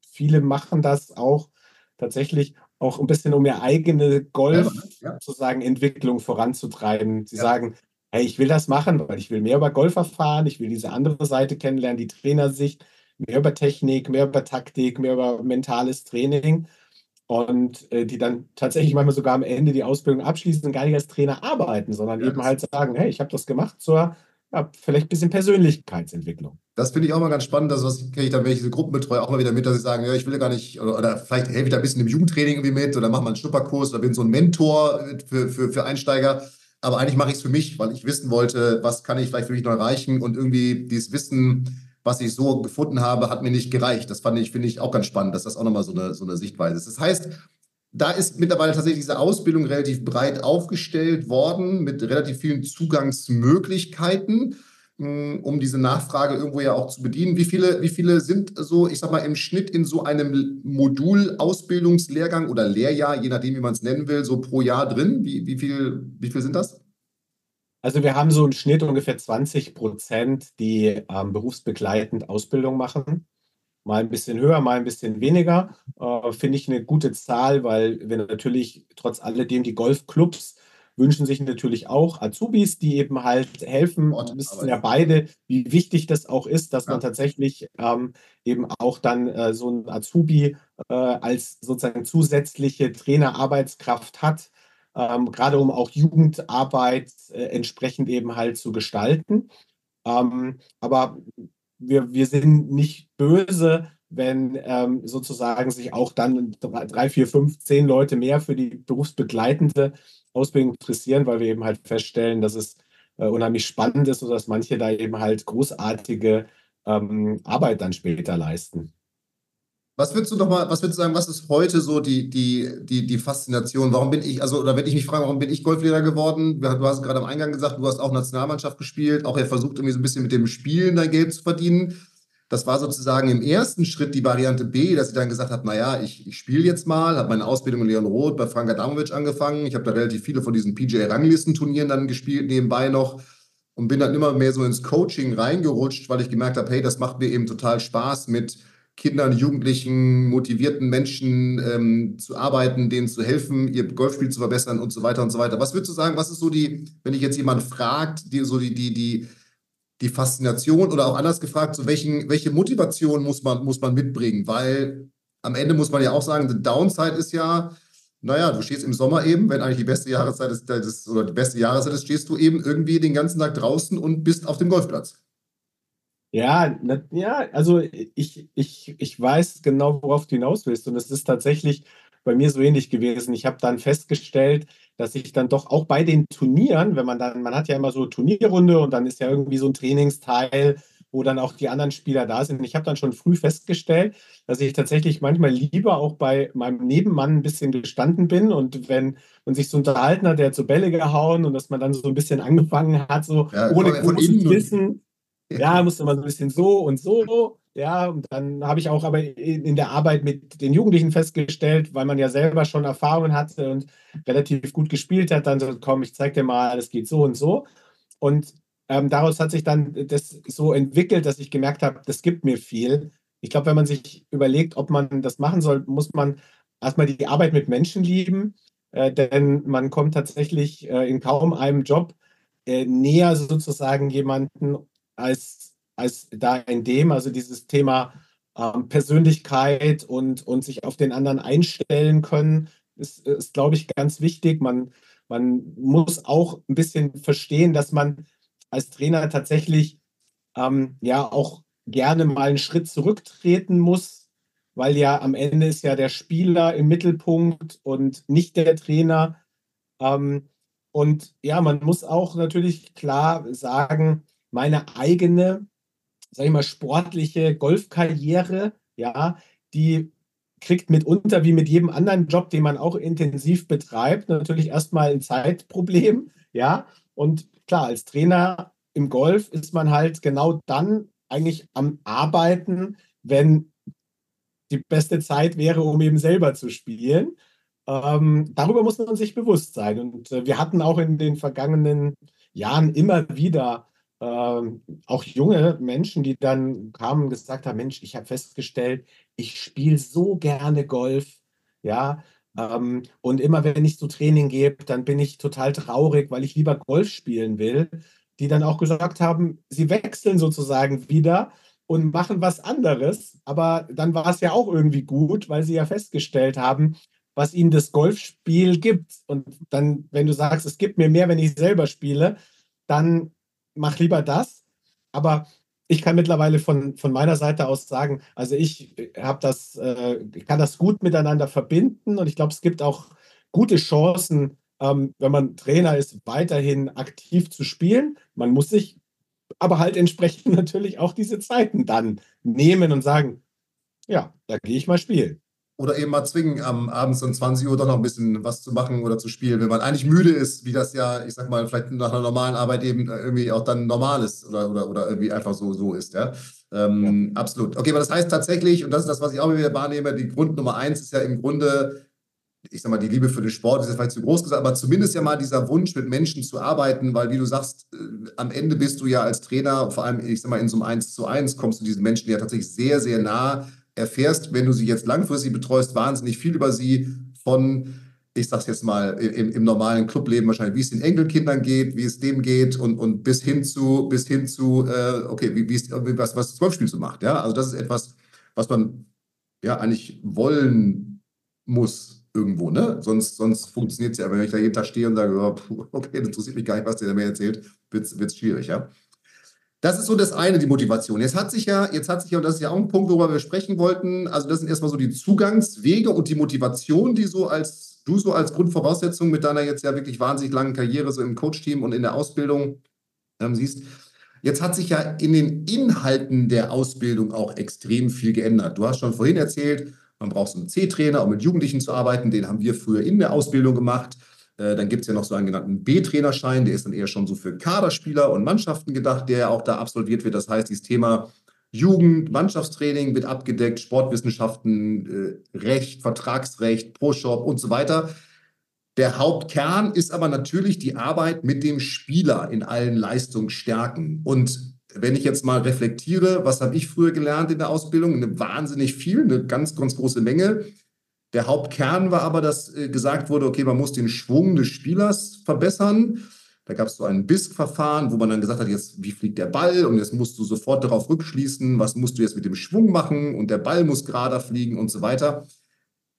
B: viele machen das auch tatsächlich auch ein bisschen, um ihre eigene Golf ja, ja. sozusagen Entwicklung voranzutreiben. Sie ja. sagen, hey, ich will das machen, weil ich will mehr über Golf erfahren, ich will diese andere Seite kennenlernen, die Trainersicht, mehr über Technik, mehr über Taktik, mehr über mentales Training und äh, die dann tatsächlich manchmal sogar am Ende die Ausbildung abschließen und gar nicht als Trainer arbeiten, sondern ja, eben halt sagen, hey, ich habe das gemacht zur ja, vielleicht ein bisschen Persönlichkeitsentwicklung.
A: Das finde ich auch mal ganz spannend. Das was kriege ich dann, wenn ich diese Gruppen betreue, auch mal wieder mit, dass sie sagen, ja, ich will ja gar nicht, oder, oder vielleicht helfe ich da ein bisschen im Jugendtraining irgendwie mit oder mache mal einen Schnupperkurs oder bin so ein Mentor für, für, für Einsteiger. Aber eigentlich mache ich es für mich, weil ich wissen wollte, was kann ich vielleicht für mich noch erreichen und irgendwie dieses Wissen, was ich so gefunden habe, hat mir nicht gereicht. Das fand ich, finde ich auch ganz spannend, dass das auch nochmal so eine, so eine Sichtweise ist. Das heißt, da ist mittlerweile tatsächlich diese Ausbildung relativ breit aufgestellt worden mit relativ vielen Zugangsmöglichkeiten, um diese Nachfrage irgendwo ja auch zu bedienen. Wie viele, wie viele sind so, ich sag mal, im Schnitt in so einem Modul-Ausbildungslehrgang oder Lehrjahr, je nachdem, wie man es nennen will, so pro Jahr drin? Wie, wie, viel, wie viel sind das?
B: Also wir haben so einen Schnitt ungefähr 20 Prozent, die ähm, berufsbegleitend Ausbildung machen. Mal ein bisschen höher, mal ein bisschen weniger. Äh, Finde ich eine gute Zahl, weil wir natürlich trotz alledem die Golfclubs wünschen sich natürlich auch Azubis, die eben halt helfen. Wir wissen ja beide, wie wichtig das auch ist, dass ja. man tatsächlich ähm, eben auch dann äh, so ein Azubi äh, als sozusagen zusätzliche Trainerarbeitskraft hat, ähm, gerade um auch Jugendarbeit äh, entsprechend eben halt zu gestalten. Ähm, aber wir, wir sind nicht böse, wenn ähm, sozusagen sich auch dann drei, vier, fünf, zehn Leute mehr für die berufsbegleitende Ausbildung interessieren, weil wir eben halt feststellen, dass es äh, unheimlich spannend ist und dass manche da eben halt großartige ähm, Arbeit dann später leisten.
A: Was würdest du noch mal, was würdest du sagen, was ist heute so die, die, die, die Faszination? Warum bin ich, also, oder wenn ich mich frage, warum bin ich Golflehrer geworden? Du hast gerade am Eingang gesagt, du hast auch Nationalmannschaft gespielt, auch er versucht irgendwie so ein bisschen mit dem Spielen dein Geld zu verdienen. Das war sozusagen im ersten Schritt die Variante B, dass ich dann gesagt habe, naja, ich, ich spiele jetzt mal, habe meine Ausbildung in Leon Roth bei Frank Adamovic angefangen. Ich habe da relativ viele von diesen PGA-Ranglistenturnieren dann gespielt, nebenbei noch und bin dann immer mehr so ins Coaching reingerutscht, weil ich gemerkt habe, hey, das macht mir eben total Spaß mit Kindern, Jugendlichen, motivierten Menschen ähm, zu arbeiten, denen zu helfen, ihr Golfspiel zu verbessern und so weiter und so weiter. Was würdest du sagen, was ist so die, wenn ich jetzt jemand fragt, die so die, die, die, die Faszination oder auch anders gefragt, so welchen, welche Motivation muss man, muss man mitbringen? Weil am Ende muss man ja auch sagen, die Downside ist ja, naja, du stehst im Sommer eben, wenn eigentlich die beste Jahreszeit ist, ist oder die beste Jahreszeit ist, stehst du eben irgendwie den ganzen Tag draußen und bist auf dem Golfplatz.
B: Ja, na, ja, also ich, ich, ich weiß genau, worauf du hinaus willst. Und es ist tatsächlich bei mir so ähnlich gewesen. Ich habe dann festgestellt, dass ich dann doch auch bei den Turnieren, wenn man dann, man hat ja immer so Turnierrunde und dann ist ja irgendwie so ein Trainingsteil, wo dann auch die anderen Spieler da sind. Ich habe dann schon früh festgestellt, dass ich tatsächlich manchmal lieber auch bei meinem Nebenmann ein bisschen gestanden bin und wenn man sich so unterhalten hat, der hat so Bälle gehauen und dass man dann so ein bisschen angefangen hat, so ja, ohne großes Wissen ja, musste man so ein bisschen so und so. Ja, und dann habe ich auch aber in der Arbeit mit den Jugendlichen festgestellt, weil man ja selber schon Erfahrungen hatte und relativ gut gespielt hat, dann so, komm, ich zeig dir mal, alles geht so und so. Und ähm, daraus hat sich dann das so entwickelt, dass ich gemerkt habe, das gibt mir viel. Ich glaube, wenn man sich überlegt, ob man das machen soll, muss man erstmal die Arbeit mit Menschen lieben, äh, denn man kommt tatsächlich äh, in kaum einem Job äh, näher sozusagen jemanden als, als da in dem, also dieses Thema ähm, Persönlichkeit und, und sich auf den anderen einstellen können, ist, ist glaube ich, ganz wichtig. Man, man muss auch ein bisschen verstehen, dass man als Trainer tatsächlich ähm, ja auch gerne mal einen Schritt zurücktreten muss, weil ja am Ende ist ja der Spieler im Mittelpunkt und nicht der Trainer. Ähm, und ja, man muss auch natürlich klar sagen, meine eigene, sag ich mal, sportliche Golfkarriere, ja, die kriegt mitunter wie mit jedem anderen Job, den man auch intensiv betreibt, natürlich erstmal ein Zeitproblem, ja. Und klar, als Trainer im Golf ist man halt genau dann eigentlich am Arbeiten, wenn die beste Zeit wäre, um eben selber zu spielen. Ähm, darüber muss man sich bewusst sein. Und äh, wir hatten auch in den vergangenen Jahren immer wieder ähm, auch junge Menschen, die dann kamen und gesagt haben, Mensch, ich habe festgestellt, ich spiele so gerne Golf, ja, ähm, und immer wenn ich zu Training gebe, dann bin ich total traurig, weil ich lieber Golf spielen will, die dann auch gesagt haben, sie wechseln sozusagen wieder und machen was anderes, aber dann war es ja auch irgendwie gut, weil sie ja festgestellt haben, was ihnen das Golfspiel gibt. Und dann, wenn du sagst, es gibt mir mehr, wenn ich selber spiele, dann mach lieber das. Aber ich kann mittlerweile von, von meiner Seite aus sagen, also ich habe das, äh, kann das gut miteinander verbinden und ich glaube, es gibt auch gute Chancen, ähm, wenn man Trainer ist, weiterhin aktiv zu spielen. Man muss sich aber halt entsprechend natürlich auch diese Zeiten dann nehmen und sagen, ja, da gehe ich mal spielen
A: oder eben mal zwingen, am abends um 20 Uhr doch noch ein bisschen was zu machen oder zu spielen, wenn man eigentlich müde ist, wie das ja, ich sag mal, vielleicht nach einer normalen Arbeit eben irgendwie auch dann normal ist oder, oder, oder irgendwie einfach so, so ist, ja. Ähm, ja. Absolut. Okay, aber das heißt tatsächlich, und das ist das, was ich auch wieder wahrnehme, die Grund Nummer eins ist ja im Grunde, ich sag mal, die Liebe für den Sport ist ja vielleicht zu groß gesagt, aber zumindest ja mal dieser Wunsch, mit Menschen zu arbeiten, weil, wie du sagst, äh, am Ende bist du ja als Trainer, vor allem, ich sag mal, in so einem 1 zu 1 kommst du diesen Menschen ja tatsächlich sehr, sehr nah erfährst, wenn du sie jetzt langfristig betreust, wahnsinnig viel über sie von, ich sag's jetzt mal, im, im normalen Clubleben wahrscheinlich, wie es den Enkelkindern geht, wie es dem geht und, und bis hin zu, bis hin zu, äh, okay, wie, wie es, was, was das Golfspiel so macht. Ja, also das ist etwas, was man ja eigentlich wollen muss irgendwo, ne? Sonst, sonst funktioniert es ja. Wenn ich da jeden Tag stehe und sage, oh, okay, das interessiert mich gar nicht, was der mir erzählt, wird es schwierig, ja. Das ist so das eine, die Motivation. Jetzt hat sich ja, jetzt hat sich ja, und das ist ja auch ein Punkt, worüber wir sprechen wollten, also das sind erstmal so die Zugangswege und die Motivation, die so als, du so als Grundvoraussetzung mit deiner jetzt ja wirklich wahnsinnig langen Karriere so im Coach-Team und in der Ausbildung ähm, siehst. Jetzt hat sich ja in den Inhalten der Ausbildung auch extrem viel geändert. Du hast schon vorhin erzählt, man braucht so einen C-Trainer, um mit Jugendlichen zu arbeiten. Den haben wir früher in der Ausbildung gemacht. Äh, dann gibt es ja noch so einen genannten B-Trainerschein, der ist dann eher schon so für Kaderspieler und Mannschaften gedacht, der ja auch da absolviert wird. Das heißt, dieses Thema Jugend, Mannschaftstraining wird abgedeckt, Sportwissenschaften, äh, Recht, Vertragsrecht, Pro-Shop und so weiter. Der Hauptkern ist aber natürlich die Arbeit mit dem Spieler in allen Leistungsstärken. Und wenn ich jetzt mal reflektiere, was habe ich früher gelernt in der Ausbildung? Eine wahnsinnig viel, eine ganz, ganz große Menge. Der Hauptkern war aber, dass äh, gesagt wurde, okay, man muss den Schwung des Spielers verbessern. Da gab es so ein BISC-Verfahren, wo man dann gesagt hat, jetzt, wie fliegt der Ball? Und jetzt musst du sofort darauf rückschließen, was musst du jetzt mit dem Schwung machen? Und der Ball muss gerader fliegen und so weiter.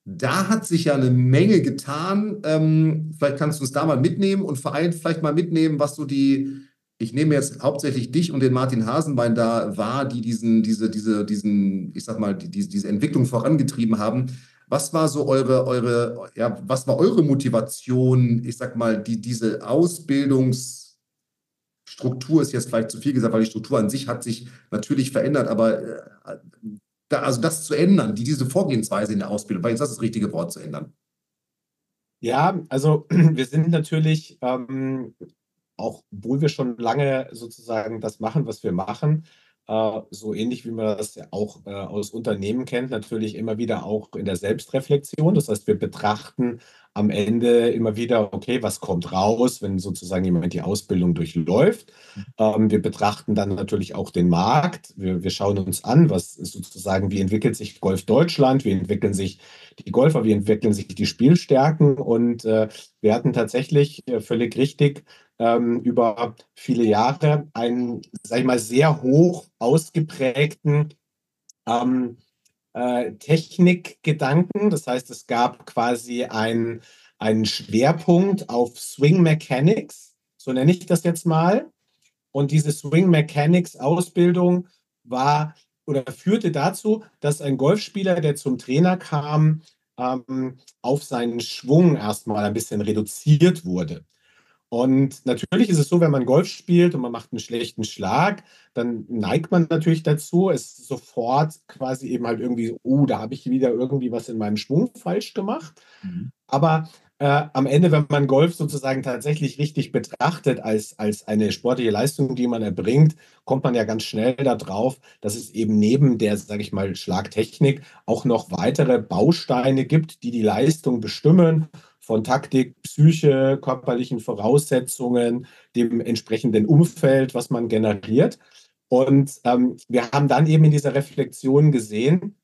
A: Da hat sich ja eine Menge getan. Ähm, vielleicht kannst du uns da mal mitnehmen und allem vielleicht mal mitnehmen, was so die, ich nehme jetzt hauptsächlich dich und den Martin Hasenbein da wahr, die diesen, diese, diese, diesen, ich sag mal, die, diese Entwicklung vorangetrieben haben. Was war so eure, eure, ja, was war eure Motivation, ich sag mal, die, diese Ausbildungsstruktur ist jetzt vielleicht zu viel gesagt, weil die Struktur an sich hat sich natürlich verändert, aber äh, da, also das zu ändern, die, diese Vorgehensweise in der Ausbildung, weil jetzt das das richtige Wort zu ändern.
B: Ja, also wir sind natürlich, ähm, auch obwohl wir schon lange sozusagen das machen, was wir machen, so ähnlich wie man das ja auch äh, aus Unternehmen kennt, natürlich immer wieder auch in der Selbstreflexion. Das heißt, wir betrachten am Ende immer wieder, okay, was kommt raus, wenn sozusagen jemand die Ausbildung durchläuft. Ähm, wir betrachten dann natürlich auch den Markt. Wir, wir schauen uns an, was ist sozusagen, wie entwickelt sich Golf Deutschland, wie entwickeln sich die Golfer, wie entwickeln sich die Spielstärken. Und äh, wir hatten tatsächlich äh, völlig richtig ähm, über viele Jahre einen, sag ich mal, sehr hoch ausgeprägten ähm, äh, Technikgedanken. Das heißt, es gab quasi ein, einen Schwerpunkt auf Swing Mechanics, so nenne ich das jetzt mal. Und diese Swing Mechanics Ausbildung war oder führte dazu, dass ein Golfspieler, der zum Trainer kam, ähm, auf seinen Schwung erstmal ein bisschen reduziert wurde. Und natürlich ist es so, wenn man Golf spielt und man macht einen schlechten Schlag, dann neigt man natürlich dazu, es sofort quasi eben halt irgendwie, oh, da habe ich wieder irgendwie was in meinem Schwung falsch gemacht. Mhm. Aber äh, am Ende, wenn man Golf sozusagen tatsächlich richtig betrachtet als, als eine sportliche Leistung, die man erbringt, kommt man ja ganz schnell darauf, dass es eben neben der, sage ich mal, Schlagtechnik auch noch weitere Bausteine gibt, die die Leistung bestimmen von Taktik, Psyche, körperlichen Voraussetzungen, dem entsprechenden Umfeld, was man generiert. Und ähm, wir haben dann eben in dieser Reflexion gesehen,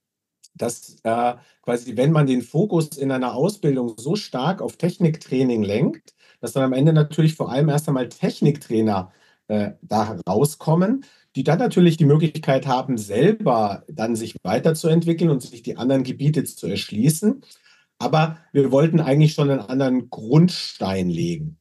B: dass äh, quasi, wenn man den Fokus in einer Ausbildung so stark auf Techniktraining lenkt, dass dann am Ende natürlich vor allem erst einmal Techniktrainer äh, da rauskommen, die dann natürlich die Möglichkeit haben, selber dann sich weiterzuentwickeln und sich die anderen Gebiete zu erschließen. Aber wir wollten eigentlich schon einen anderen Grundstein legen.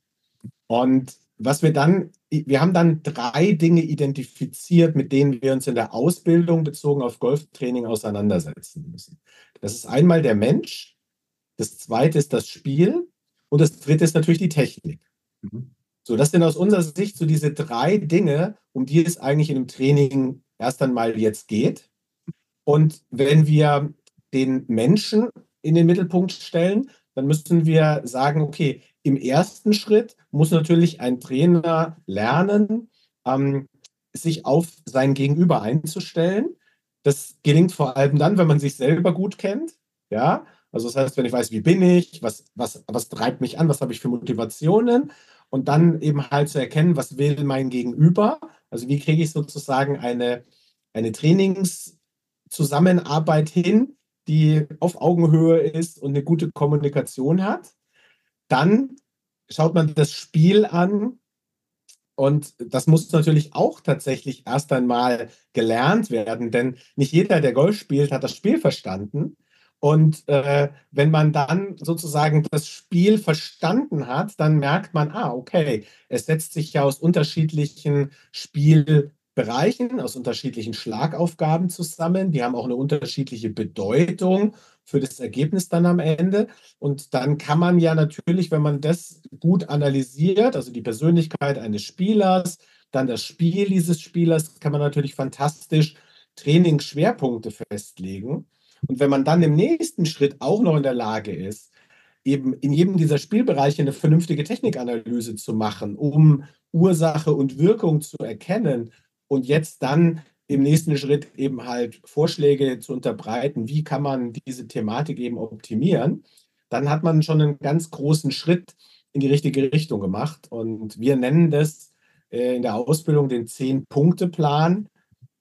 B: Und was wir dann, wir haben dann drei Dinge identifiziert, mit denen wir uns in der Ausbildung bezogen auf Golftraining auseinandersetzen müssen. Das ist einmal der Mensch, das zweite ist das Spiel und das dritte ist natürlich die Technik. Mhm. So, das sind aus unserer Sicht so diese drei Dinge, um die es eigentlich in dem Training erst einmal jetzt geht. Und wenn wir den Menschen in den Mittelpunkt stellen, dann müssen wir sagen, okay, im ersten Schritt muss natürlich ein Trainer lernen, ähm, sich auf sein Gegenüber einzustellen. Das gelingt vor allem dann, wenn man sich selber gut kennt. Ja, also das heißt, wenn ich weiß, wie bin ich, was, was, was treibt mich an, was habe ich für Motivationen und dann eben halt zu erkennen, was will mein Gegenüber. Also wie kriege ich sozusagen eine, eine Trainingszusammenarbeit hin, die auf Augenhöhe ist und eine gute Kommunikation hat. Dann schaut man das Spiel an und das muss natürlich auch tatsächlich erst einmal gelernt werden, denn nicht jeder, der Golf spielt, hat das Spiel verstanden. Und äh, wenn man dann sozusagen das Spiel verstanden hat, dann merkt man, ah, okay, es setzt sich ja aus unterschiedlichen Spiel Bereichen, aus unterschiedlichen Schlagaufgaben zusammen. Die haben auch eine unterschiedliche Bedeutung für das Ergebnis dann am Ende. Und dann kann man ja natürlich, wenn man das gut analysiert, also die Persönlichkeit eines Spielers, dann das Spiel dieses Spielers, kann man natürlich fantastisch Trainingsschwerpunkte festlegen. Und wenn man dann im nächsten Schritt auch noch in der Lage ist, eben in jedem dieser Spielbereiche eine vernünftige Technikanalyse zu machen, um Ursache und Wirkung zu erkennen und jetzt dann im nächsten Schritt eben halt Vorschläge zu unterbreiten, wie kann man diese Thematik eben optimieren, dann hat man schon einen ganz großen Schritt in die richtige Richtung gemacht. Und wir nennen das äh, in der Ausbildung den Zehn-Punkte-Plan.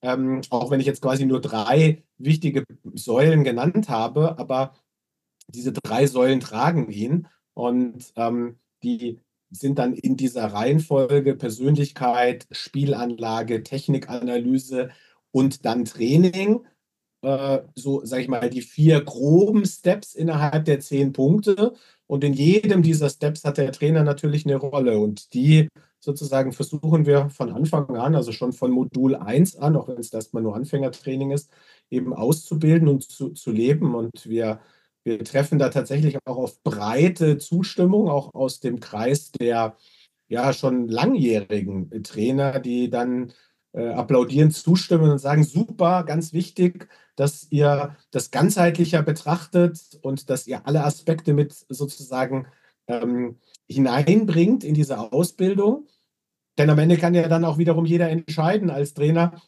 B: Ähm, auch wenn ich jetzt quasi nur drei wichtige Säulen genannt habe, aber diese drei Säulen tragen ihn und ähm, die sind dann in dieser Reihenfolge Persönlichkeit, Spielanlage, Technikanalyse und dann Training. Äh, so, sage ich mal, die vier groben Steps innerhalb der zehn Punkte. Und in jedem dieser Steps hat der Trainer natürlich eine Rolle. Und die sozusagen versuchen wir von Anfang an, also schon von Modul 1 an, auch wenn es erstmal nur Anfängertraining ist, eben auszubilden und zu, zu leben. Und wir, wir treffen da tatsächlich auch auf breite Zustimmung, auch aus dem Kreis der ja schon langjährigen Trainer, die dann äh, applaudieren, zustimmen und sagen, super, ganz wichtig, dass ihr das ganzheitlicher betrachtet und dass ihr alle Aspekte mit sozusagen ähm, hineinbringt in diese Ausbildung. Denn am Ende kann ja dann auch wiederum jeder entscheiden als Trainer,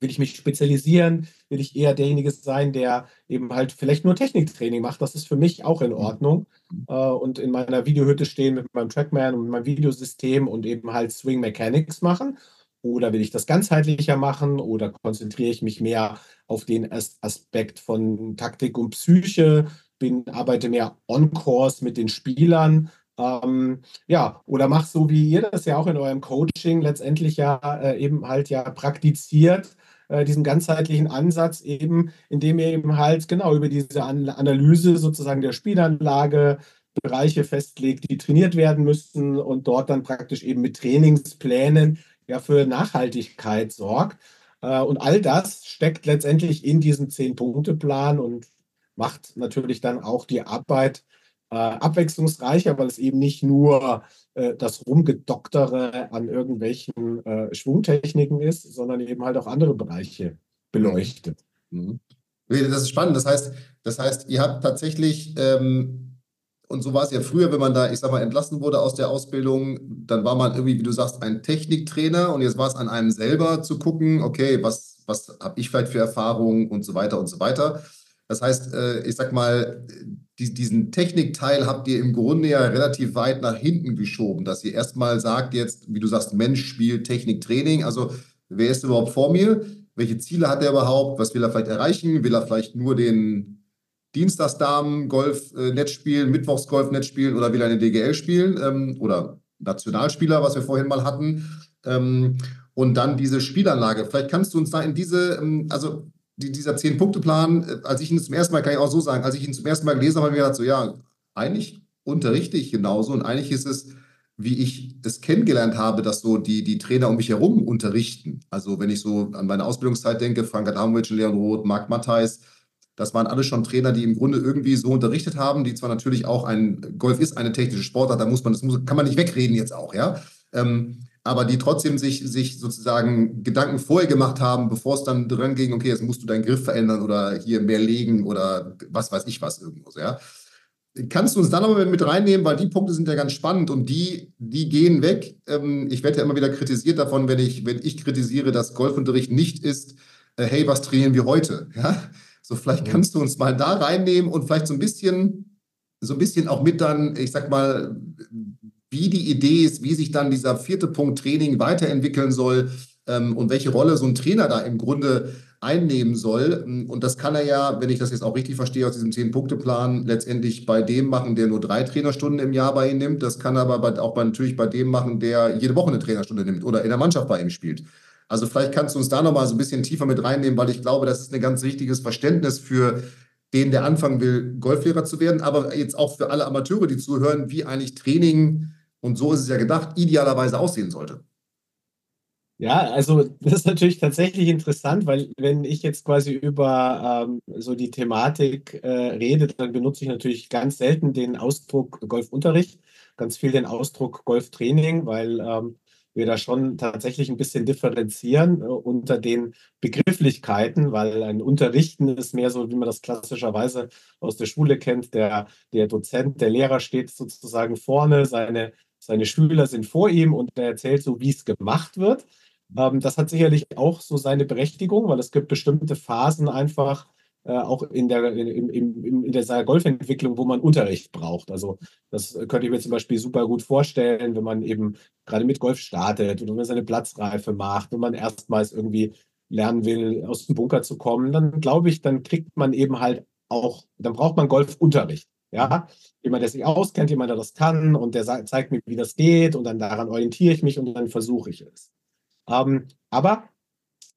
B: will ich mich spezialisieren, will ich eher derjenige sein, der eben halt vielleicht nur Techniktraining macht. Das ist für mich auch in Ordnung. Äh, und in meiner Videohütte stehen mit meinem Trackman und meinem Videosystem und eben halt Swing Mechanics machen. Oder will ich das ganzheitlicher machen oder konzentriere ich mich mehr auf den Aspekt von Taktik und Psyche, bin, arbeite mehr on-course mit den Spielern. Ähm, ja, oder mach so, wie ihr das ja auch in eurem Coaching letztendlich ja äh, eben halt ja praktiziert, äh, diesen ganzheitlichen Ansatz eben, indem ihr eben halt genau über diese An Analyse sozusagen der Spielanlage Bereiche festlegt, die trainiert werden müssen und dort dann praktisch eben mit Trainingsplänen ja für Nachhaltigkeit sorgt. Äh, und all das steckt letztendlich in diesem Zehn-Punkte-Plan und macht natürlich dann auch die Arbeit äh, abwechslungsreicher, weil es eben nicht nur äh, das Rumgedoktere an irgendwelchen äh, Schwungtechniken ist, sondern eben halt auch andere Bereiche beleuchtet.
A: Mhm. Das ist spannend. Das heißt, das heißt, ihr habt tatsächlich ähm und so war es ja früher, wenn man da, ich sag mal, entlassen wurde aus der Ausbildung, dann war man irgendwie, wie du sagst, ein Techniktrainer und jetzt war es an einem selber zu gucken, okay, was, was habe ich vielleicht für Erfahrungen und so weiter und so weiter. Das heißt, äh, ich sag mal, diesen Technikteil habt ihr im Grunde ja relativ weit nach hinten geschoben, dass ihr erstmal sagt jetzt, wie du sagst, Mensch spielt Techniktraining. Also wer ist überhaupt vor mir? Welche Ziele hat er überhaupt? Was will er vielleicht erreichen? Will er vielleicht nur den Dienstagsdamen Golf äh, spielen, Mittwochs Golf Netz spielen oder will eine DGL spielen ähm, oder Nationalspieler, was wir vorhin mal hatten. Ähm, und dann diese Spielanlage. Vielleicht kannst du uns da in diese, ähm, also dieser Zehn-Punkte-Plan, äh, als ich ihn zum ersten Mal, kann ich auch so sagen, als ich ihn zum ersten Mal gelesen habe, habe ich mir gedacht, so ja, eigentlich unterrichte ich genauso und eigentlich ist es, wie ich es kennengelernt habe, dass so die, die Trainer um mich herum unterrichten. Also wenn ich so an meine Ausbildungszeit denke, Frank Adamowitsch, Leon Roth, Marc Matthijs, das waren alle schon Trainer, die im Grunde irgendwie so unterrichtet haben, die zwar natürlich auch ein, Golf ist eine technische Sportart, da muss man, das muss, kann man nicht wegreden jetzt auch, ja. Ähm, aber die trotzdem sich, sich sozusagen Gedanken vorher gemacht haben, bevor es dann dran ging, okay, jetzt musst du deinen Griff verändern oder hier mehr legen oder was weiß ich was irgendwo, ja. Kannst du uns da nochmal mit reinnehmen, weil die Punkte sind ja ganz spannend und die, die gehen weg. Ähm, ich werde ja immer wieder kritisiert davon, wenn ich, wenn ich kritisiere, dass Golfunterricht nicht ist, äh, hey, was trainieren wir heute? Ja? So, vielleicht mhm. kannst du uns mal da reinnehmen und vielleicht so ein bisschen, so ein bisschen auch mit dann, ich sag mal, wie die Idee ist, wie sich dann dieser vierte Punkt Training weiterentwickeln soll ähm, und welche Rolle so ein Trainer da im Grunde einnehmen soll. Und das kann er ja, wenn ich das jetzt auch richtig verstehe, aus diesem Zehn-Punkte-Plan letztendlich bei dem machen, der nur drei Trainerstunden im Jahr bei ihm nimmt. Das kann er aber auch bei, natürlich bei dem machen, der jede Woche eine Trainerstunde nimmt oder in der Mannschaft bei ihm spielt. Also vielleicht kannst du uns da nochmal so ein bisschen tiefer mit reinnehmen, weil ich glaube, das ist ein ganz wichtiges Verständnis für den, der anfangen will, Golflehrer zu werden, aber jetzt auch für alle Amateure, die zuhören, wie eigentlich Training, und so ist es ja gedacht, idealerweise aussehen sollte.
B: Ja, also das ist natürlich tatsächlich interessant, weil wenn ich jetzt quasi über ähm, so die Thematik äh, rede, dann benutze ich natürlich ganz selten den Ausdruck Golfunterricht, ganz viel den Ausdruck Golftraining, weil ähm, wir da schon tatsächlich ein bisschen differenzieren äh, unter den Begrifflichkeiten, weil ein Unterrichten ist mehr so, wie man das klassischerweise aus der Schule kennt. Der, der Dozent, der Lehrer steht sozusagen vorne, seine, seine Schüler sind vor ihm und er erzählt so, wie es gemacht wird. Ähm, das hat sicherlich auch so seine Berechtigung, weil es gibt bestimmte Phasen einfach, äh, auch in der, in, in, in der Golfentwicklung, wo man Unterricht braucht. Also das könnte ich mir zum Beispiel super gut vorstellen, wenn man eben gerade mit Golf startet oder wenn man seine Platzreife macht, wenn man erstmals irgendwie lernen will, aus dem Bunker zu kommen, dann glaube ich, dann kriegt man eben halt auch, dann braucht man Golfunterricht. Ja, jemand, der sich auskennt, jemand, der das kann und der zeigt mir, wie das geht und dann daran orientiere ich mich und dann versuche ich es. Ähm, aber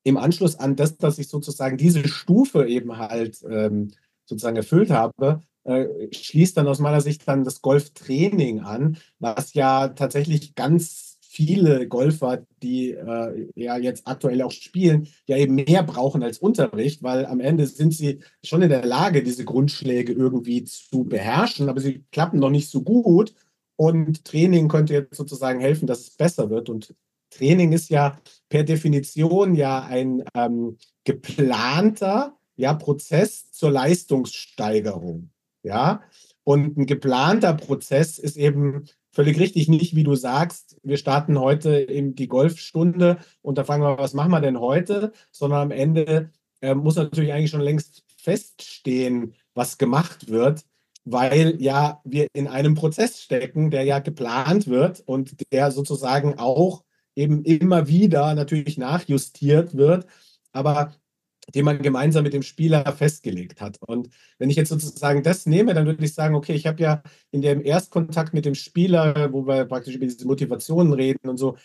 B: im Anschluss an das, dass ich sozusagen diese Stufe eben halt ähm, sozusagen erfüllt habe, äh, schließt dann aus meiner Sicht dann das Golftraining an, was ja tatsächlich ganz viele Golfer, die äh, ja jetzt aktuell auch spielen, ja eben mehr brauchen als Unterricht, weil am Ende sind sie schon in der Lage, diese Grundschläge irgendwie zu beherrschen, aber sie klappen noch nicht so gut. Und Training könnte jetzt sozusagen helfen, dass es besser wird. Und Training ist ja per Definition ja ein ähm, geplanter ja, Prozess zur Leistungssteigerung. Ja, und ein geplanter Prozess ist eben völlig richtig, nicht wie du sagst, wir starten heute in die Golfstunde und da fragen wir, was machen wir denn heute, sondern am Ende äh, muss natürlich eigentlich schon längst feststehen, was gemacht wird, weil ja wir in einem Prozess stecken, der ja geplant wird und der sozusagen auch eben immer wieder natürlich nachjustiert wird, aber den man gemeinsam mit dem Spieler festgelegt hat. Und wenn ich jetzt sozusagen das nehme, dann würde ich sagen, okay, ich habe ja in dem Erstkontakt mit dem Spieler, wo wir praktisch über diese Motivationen reden und so,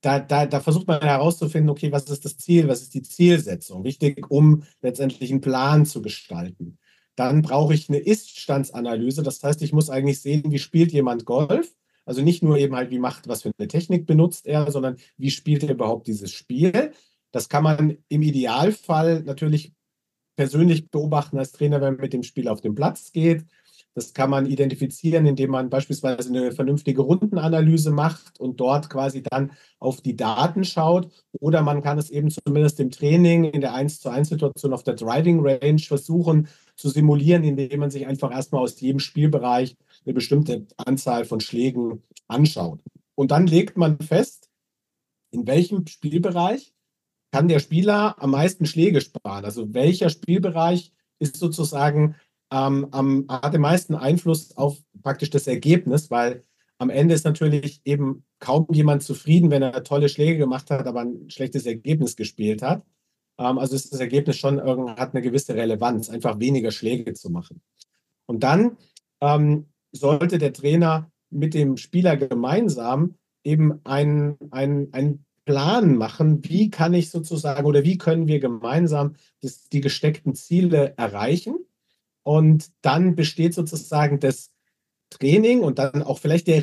B: da, da, da versucht man herauszufinden, okay, was ist das Ziel, was ist die Zielsetzung, wichtig, um letztendlich einen Plan zu gestalten. Dann brauche ich eine Ist-Standsanalyse, das heißt, ich muss eigentlich sehen, wie spielt jemand Golf also nicht nur eben halt, wie macht, was für eine Technik benutzt er, sondern wie spielt er überhaupt dieses Spiel. Das kann man im Idealfall natürlich persönlich beobachten als Trainer, wenn man mit dem Spiel auf den Platz geht. Das kann man identifizieren, indem man beispielsweise eine vernünftige Rundenanalyse macht und dort quasi dann auf die Daten schaut. Oder man kann es eben zumindest im Training in der 1 zu 1 Situation auf der Driving Range versuchen zu simulieren, indem man sich einfach erstmal aus jedem Spielbereich eine bestimmte Anzahl von Schlägen anschaut. Und dann legt man fest, in welchem Spielbereich kann der Spieler am meisten Schläge sparen. Also welcher Spielbereich ist sozusagen ähm, am, hat den meisten Einfluss auf praktisch das Ergebnis, weil am Ende ist natürlich eben kaum jemand zufrieden, wenn er tolle Schläge gemacht hat, aber ein schlechtes Ergebnis gespielt hat. Ähm, also ist das Ergebnis schon hat eine gewisse Relevanz, einfach weniger Schläge zu machen. Und dann ähm, sollte der Trainer mit dem Spieler gemeinsam eben einen, einen, einen Plan machen, wie kann ich sozusagen oder wie können wir gemeinsam das, die gesteckten Ziele erreichen. Und dann besteht sozusagen das Training und dann auch vielleicht der,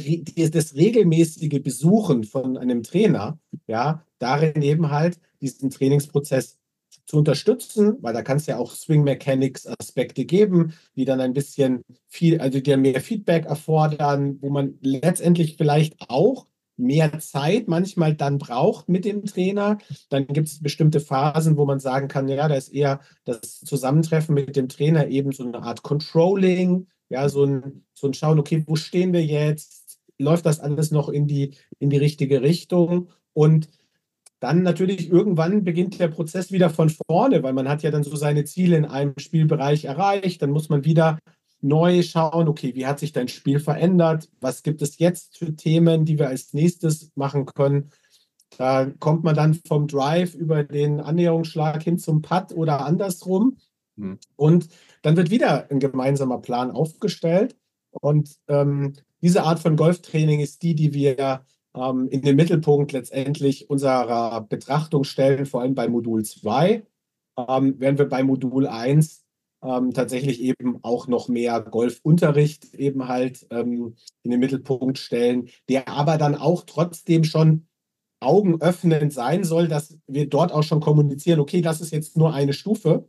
B: das regelmäßige Besuchen von einem Trainer, ja, darin eben halt diesen Trainingsprozess zu unterstützen, weil da kann es ja auch Swing Mechanics Aspekte geben, die dann ein bisschen viel, also die mehr Feedback erfordern, wo man letztendlich vielleicht auch mehr Zeit manchmal dann braucht mit dem Trainer. Dann gibt es bestimmte Phasen, wo man sagen kann, ja, da ist eher das Zusammentreffen mit dem Trainer eben so eine Art Controlling, ja, so ein, so ein Schauen, okay, wo stehen wir jetzt? Läuft das alles noch in die, in die richtige Richtung? Und dann natürlich irgendwann beginnt der Prozess wieder von vorne, weil man hat ja dann so seine Ziele in einem Spielbereich erreicht. Dann muss man wieder neu schauen, okay, wie hat sich dein Spiel verändert? Was gibt es jetzt für Themen, die wir als nächstes machen können? Da kommt man dann vom Drive über den Annäherungsschlag hin zum Putt oder andersrum. Hm. Und dann wird wieder ein gemeinsamer Plan aufgestellt. Und ähm, diese Art von Golftraining ist die, die wir ähm, in den Mittelpunkt letztendlich unserer Betrachtung stellen, vor allem bei Modul 2, ähm, während wir bei Modul 1 ähm, tatsächlich eben auch noch mehr Golfunterricht eben halt ähm, in den Mittelpunkt stellen, der aber dann auch trotzdem schon augenöffnend sein soll, dass wir dort auch schon kommunizieren, okay, das ist jetzt nur eine Stufe.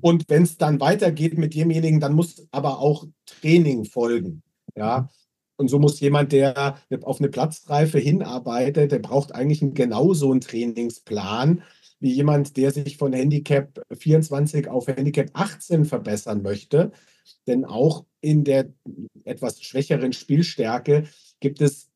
B: Und wenn es dann weitergeht mit demjenigen, dann muss aber auch Training folgen. Ja. Und so muss jemand, der auf eine Platzreife hinarbeitet, der braucht eigentlich genauso einen Trainingsplan wie jemand, der sich von Handicap 24 auf Handicap 18 verbessern möchte. Denn auch in der etwas schwächeren Spielstärke gibt es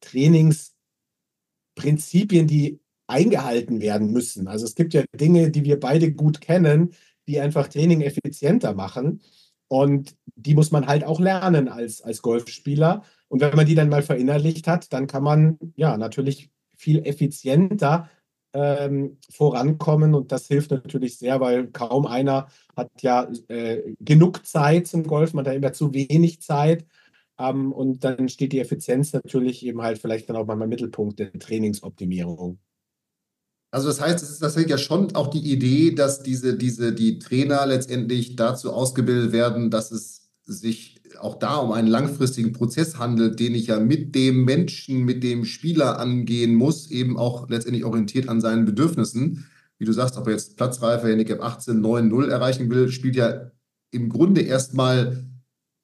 B: Trainingsprinzipien, die eingehalten werden müssen. Also es gibt ja Dinge, die wir beide gut kennen, die einfach Training effizienter machen. Und die muss man halt auch lernen als, als Golfspieler. Und wenn man die dann mal verinnerlicht hat, dann kann man ja natürlich viel effizienter ähm, vorankommen. Und das hilft natürlich sehr, weil kaum einer hat ja äh, genug Zeit zum Golf, man hat immer zu wenig Zeit. Ähm, und dann steht die Effizienz natürlich eben halt vielleicht dann auch mal im Mittelpunkt der Trainingsoptimierung.
A: Also das heißt, es ist tatsächlich ja schon auch die Idee, dass diese, diese, die Trainer letztendlich dazu ausgebildet werden, dass es sich auch da um einen langfristigen Prozess handelt, den ich ja mit dem Menschen, mit dem Spieler angehen muss, eben auch letztendlich orientiert an seinen Bedürfnissen. Wie du sagst, ob er jetzt Platzreife, Handicap 18, 9, 0 erreichen will, spielt ja im Grunde erstmal,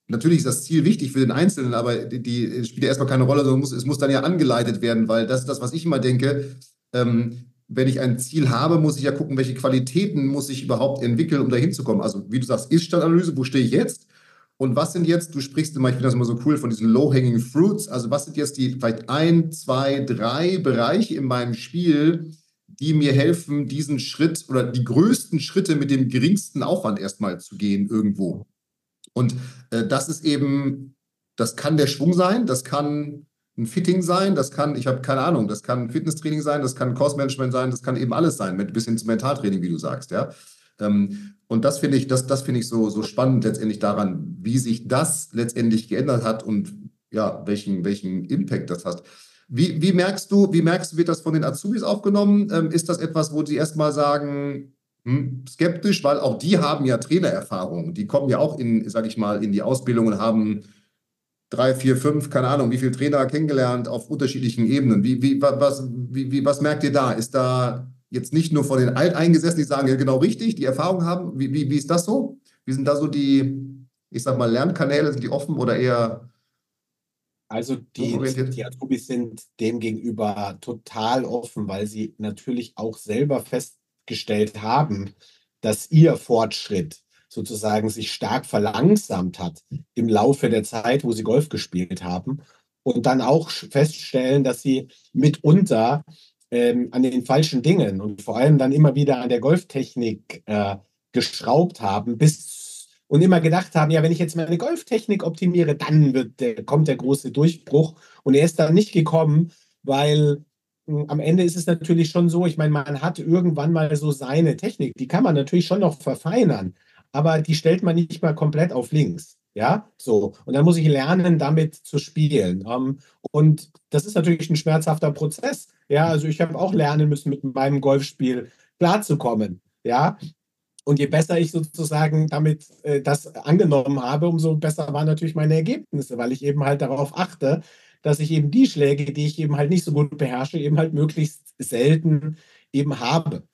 A: natürlich ist das Ziel wichtig für den Einzelnen, aber die, die spielt ja erstmal keine Rolle, sondern muss, es muss dann ja angeleitet werden, weil das ist das, was ich immer denke. Ähm, wenn ich ein Ziel habe, muss ich ja gucken, welche Qualitäten muss ich überhaupt entwickeln, um da hinzukommen. Also, wie du sagst, Ist-Standanalyse, wo stehe ich jetzt? Und was sind jetzt, du sprichst immer, ich finde das immer so cool, von diesen Low-Hanging Fruits. Also, was sind jetzt die vielleicht ein, zwei, drei Bereiche in meinem Spiel, die mir helfen, diesen Schritt oder die größten Schritte mit dem geringsten Aufwand erstmal zu gehen irgendwo? Und äh, das ist eben, das kann der Schwung sein, das kann ein Fitting sein, das kann, ich habe keine Ahnung, das kann Fitnesstraining sein, das kann Course-Management sein, das kann eben alles sein, mit bis hin zum Mentaltraining, wie du sagst, ja. Ähm, und das finde ich, das, das finde ich so, so spannend letztendlich daran, wie sich das letztendlich geändert hat und ja, welchen, welchen Impact das hat. Wie, wie merkst du, wie merkst du, wird das von den Azubis aufgenommen? Ähm, ist das etwas, wo sie erstmal sagen, hm, skeptisch, weil auch die haben ja Trainererfahrung. Die kommen ja auch in, sage ich mal, in die Ausbildung und haben drei, vier, fünf, keine Ahnung, wie viele Trainer kennengelernt auf unterschiedlichen Ebenen. Wie, wie, was, wie, wie, was merkt ihr da? Ist da jetzt nicht nur von den Alteingesessenen, die sagen, ja, genau richtig, die Erfahrung haben. Wie, wie, wie ist das so? Wie sind da so die, ich sag mal, Lernkanäle? Sind die offen oder eher
B: also die, die Azubis sind demgegenüber total offen, weil sie natürlich auch selber festgestellt haben, dass ihr Fortschritt sozusagen sich stark verlangsamt hat im Laufe der Zeit, wo sie Golf gespielt haben. Und dann auch feststellen, dass sie mitunter ähm, an den falschen Dingen und vor allem dann immer wieder an der Golftechnik äh, geschraubt haben, bis und immer gedacht haben, ja, wenn ich jetzt meine Golftechnik optimiere, dann wird der, kommt der große Durchbruch. Und er ist dann nicht gekommen, weil hm, am Ende ist es natürlich schon so, ich meine, man hat irgendwann mal so seine Technik, die kann man natürlich schon noch verfeinern aber die stellt man nicht mal komplett auf links. Ja, so. Und dann muss ich lernen, damit zu spielen. Ähm, und das ist natürlich ein schmerzhafter Prozess. Ja, also ich habe auch lernen müssen, mit meinem Golfspiel klarzukommen. Ja, und je besser ich sozusagen damit äh, das angenommen habe, umso besser waren natürlich meine Ergebnisse, weil ich eben halt darauf achte, dass ich eben die Schläge, die ich eben halt nicht so gut beherrsche, eben halt möglichst selten eben habe.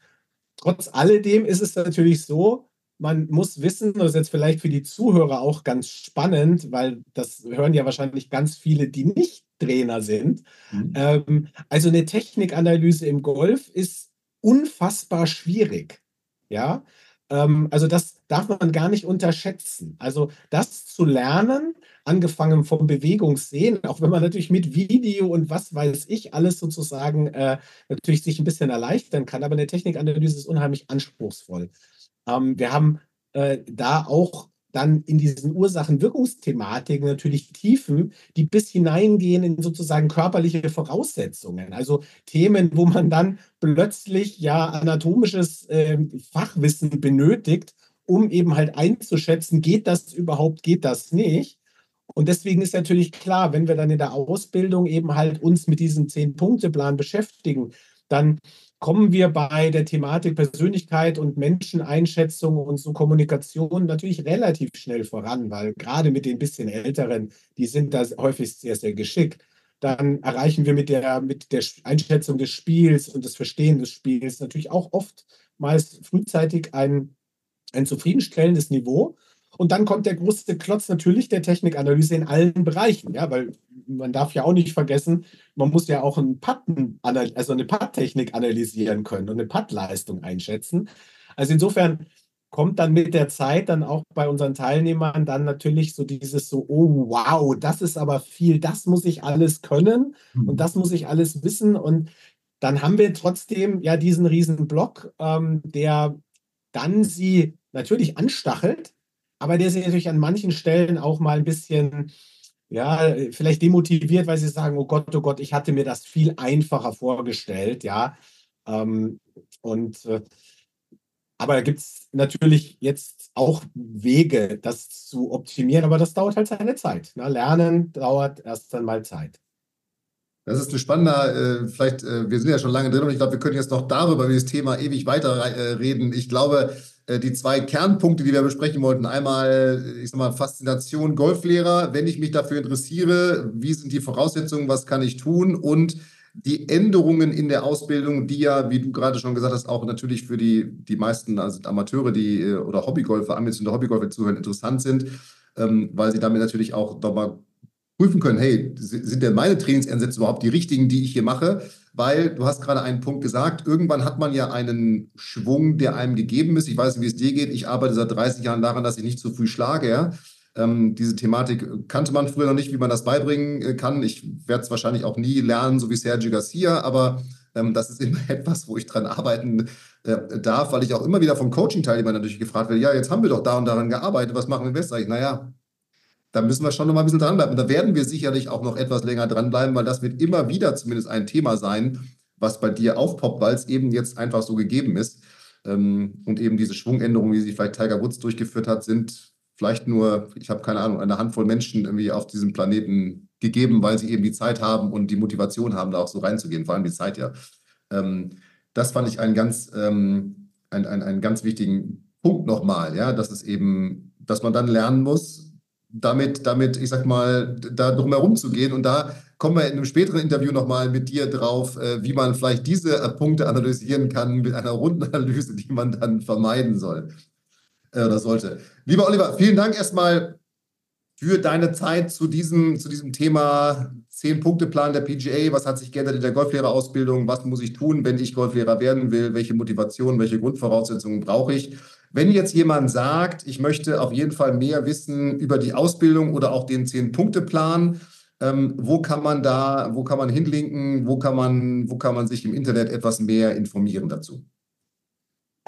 B: Trotz alledem ist es natürlich so, man muss wissen, das ist jetzt vielleicht für die Zuhörer auch ganz spannend, weil das hören ja wahrscheinlich ganz viele, die nicht Trainer sind. Mhm. Ähm, also eine Technikanalyse im Golf ist unfassbar schwierig. Ja, ähm, also das darf man gar nicht unterschätzen. Also das zu lernen, angefangen vom Bewegungssehen, auch wenn man natürlich mit Video und was weiß ich alles sozusagen äh, natürlich sich ein bisschen erleichtern kann, aber eine Technikanalyse ist unheimlich anspruchsvoll. Ähm, wir haben äh, da auch dann in diesen Ursachen-Wirkungsthematiken natürlich Tiefen, die bis hineingehen in sozusagen körperliche Voraussetzungen. Also Themen, wo man dann plötzlich ja anatomisches äh, Fachwissen benötigt, um eben halt einzuschätzen, geht das überhaupt, geht das nicht. Und deswegen ist natürlich klar, wenn wir dann in der Ausbildung eben halt uns mit diesem Zehn-Punkte-Plan beschäftigen, dann kommen wir bei der Thematik Persönlichkeit und Menscheneinschätzung und so Kommunikation natürlich relativ schnell voran, weil gerade mit den bisschen Älteren, die sind da häufig sehr, sehr geschickt. dann erreichen wir mit der, mit der Einschätzung des Spiels und des Verstehen des Spiels natürlich auch oftmals frühzeitig ein, ein zufriedenstellendes Niveau. Und dann kommt der große Klotz natürlich der Technikanalyse in allen Bereichen, ja, weil man darf ja auch nicht vergessen, man muss ja auch einen Patten, also eine Patttechnik analysieren können und eine Pattleistung einschätzen. Also insofern kommt dann mit der Zeit dann auch bei unseren Teilnehmern dann natürlich so dieses so, oh wow, das ist aber viel, das muss ich alles können und mhm. das muss ich alles wissen. Und dann haben wir trotzdem ja diesen riesen Block, ähm, der dann sie natürlich anstachelt, aber der sie natürlich an manchen Stellen auch mal ein bisschen, ja, vielleicht demotiviert, weil sie sagen, oh Gott, oh Gott, ich hatte mir das viel einfacher vorgestellt, ja. Ähm, und äh, aber da gibt es natürlich jetzt auch Wege, das zu optimieren, aber das dauert halt seine Zeit. Ne? Lernen dauert erst einmal Zeit.
A: Das ist ein spannender, äh, vielleicht, äh, wir sind ja schon lange drin und ich glaube, wir können jetzt noch darüber, über das Thema ewig weiter äh. Ich glaube, die zwei Kernpunkte, die wir besprechen wollten, einmal, ich sag mal, Faszination Golflehrer, wenn ich mich dafür interessiere, wie sind die Voraussetzungen, was kann ich tun? Und die Änderungen in der Ausbildung, die ja, wie du gerade schon gesagt hast, auch natürlich für die, die meisten also Amateure, die äh, oder Hobbygolfer, ambitionierte Hobbygolfer zuhören, interessant sind, ähm, weil sie damit natürlich auch nochmal prüfen können, hey, sind denn meine Trainingsansätze überhaupt die richtigen, die ich hier mache? Weil du hast gerade einen Punkt gesagt, irgendwann hat man ja einen Schwung, der einem gegeben ist. Ich weiß nicht, wie es dir geht. Ich arbeite seit 30 Jahren daran, dass ich nicht zu früh schlage. Ja? Ähm, diese Thematik kannte man früher noch nicht, wie man das beibringen äh, kann. Ich werde es wahrscheinlich auch nie lernen, so wie Sergio Garcia, aber ähm, das ist immer etwas, wo ich dran arbeiten äh, darf, weil ich auch immer wieder vom Coaching-Teilnehmern natürlich gefragt werde, ja, jetzt haben wir doch da und daran gearbeitet, was machen wir besser? Ich, naja, da müssen wir schon noch mal ein bisschen dranbleiben. Und da werden wir sicherlich auch noch etwas länger dranbleiben, weil das wird immer wieder zumindest ein Thema sein, was bei dir aufpoppt, weil es eben jetzt einfach so gegeben ist. Ähm, und eben diese Schwungänderungen, wie sie vielleicht Tiger Woods durchgeführt hat, sind vielleicht nur, ich habe keine Ahnung, eine Handvoll Menschen irgendwie auf diesem Planeten gegeben, weil sie eben die Zeit haben und die Motivation haben, da auch so reinzugehen, vor allem die Zeit ja. Ähm, das fand ich einen ganz, ähm, einen, einen, einen ganz wichtigen Punkt nochmal, ja, dass es eben, dass man dann lernen muss, damit, damit, ich sag mal, da drumherum zu gehen. Und da kommen wir in einem späteren Interview nochmal mit dir drauf, äh, wie man vielleicht diese äh, Punkte analysieren kann mit einer Rundenanalyse, die man dann vermeiden soll äh, oder sollte. Lieber Oliver, vielen Dank erstmal für deine Zeit zu diesem, zu diesem Thema Zehn-Punkte-Plan der PGA. Was hat sich geändert in der Golflehrerausbildung? Was muss ich tun, wenn ich Golflehrer werden will? Welche Motivation, welche Grundvoraussetzungen brauche ich? Wenn jetzt jemand sagt, ich möchte auf jeden Fall mehr wissen über die Ausbildung oder auch den Zehn-Punkte-Plan, ähm, wo kann man da, wo kann man hinlinken, wo kann man, wo kann man sich im Internet etwas mehr informieren dazu?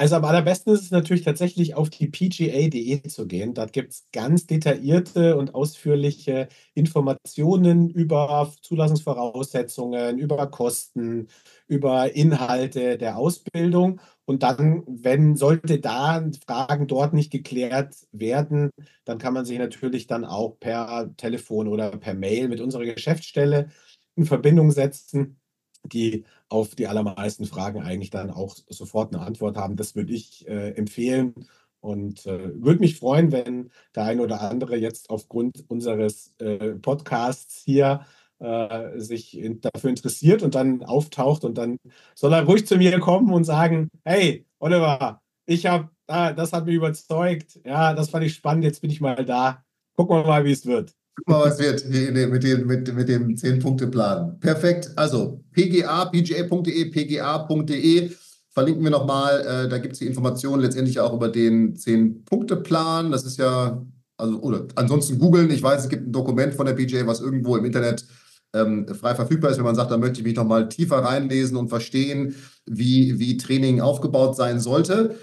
B: Also am allerbesten ist es natürlich tatsächlich auf die pga.de zu gehen. Dort gibt es ganz detaillierte und ausführliche Informationen über Zulassungsvoraussetzungen, über Kosten, über Inhalte der Ausbildung. Und dann, wenn sollte da Fragen dort nicht geklärt werden, dann kann man sich natürlich dann auch per Telefon oder per Mail mit unserer Geschäftsstelle in Verbindung setzen die auf die allermeisten Fragen eigentlich dann auch sofort eine Antwort haben. Das würde ich äh, empfehlen und äh, würde mich freuen, wenn der eine oder andere jetzt aufgrund unseres äh, Podcasts hier äh, sich in, dafür interessiert und dann auftaucht und dann soll er ruhig zu mir kommen und sagen, hey, Oliver, ich habe, ah, das hat mich überzeugt, ja, das fand ich spannend, jetzt bin ich mal da. Gucken wir mal, wie es wird.
A: Guck mal, was wird mit dem, mit, mit dem 10-Punkte-Plan. Perfekt. Also pga, pga.de, pga.de verlinken wir nochmal. Äh, da gibt es die Informationen letztendlich auch über den 10-Punkte-Plan. Das ist ja, also, oder ansonsten googeln. Ich weiß, es gibt ein Dokument von der PGA, was irgendwo im Internet ähm, frei verfügbar ist, wenn man sagt, da möchte ich mich nochmal tiefer reinlesen und verstehen, wie, wie Training aufgebaut sein sollte.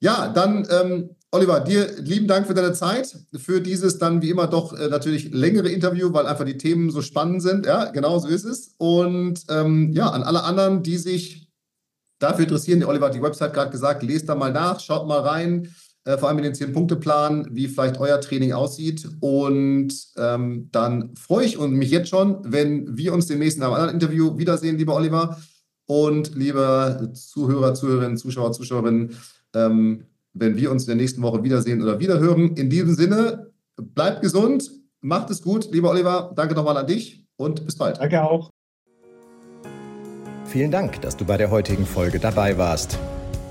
A: Ja, dann ähm, Oliver, dir lieben Dank für deine Zeit, für dieses dann wie immer doch äh, natürlich längere Interview, weil einfach die Themen so spannend sind. Ja, genau so ist es. Und ähm, ja, an alle anderen, die sich dafür interessieren, der Oliver hat die Website gerade gesagt, lest da mal nach, schaut mal rein, äh, vor allem in den 10-Punkte-Plan, wie vielleicht euer Training aussieht. Und ähm, dann freue ich mich jetzt schon, wenn wir uns demnächst in einem anderen Interview wiedersehen, lieber Oliver. Und liebe Zuhörer, Zuhörerinnen, Zuschauer, Zuschauerinnen, ähm, wenn wir uns in der nächsten Woche wiedersehen oder wiederhören. In diesem Sinne, bleibt gesund, macht es gut, lieber Oliver. Danke nochmal an dich und bis bald.
B: Danke auch.
C: Vielen Dank, dass du bei der heutigen Folge dabei warst.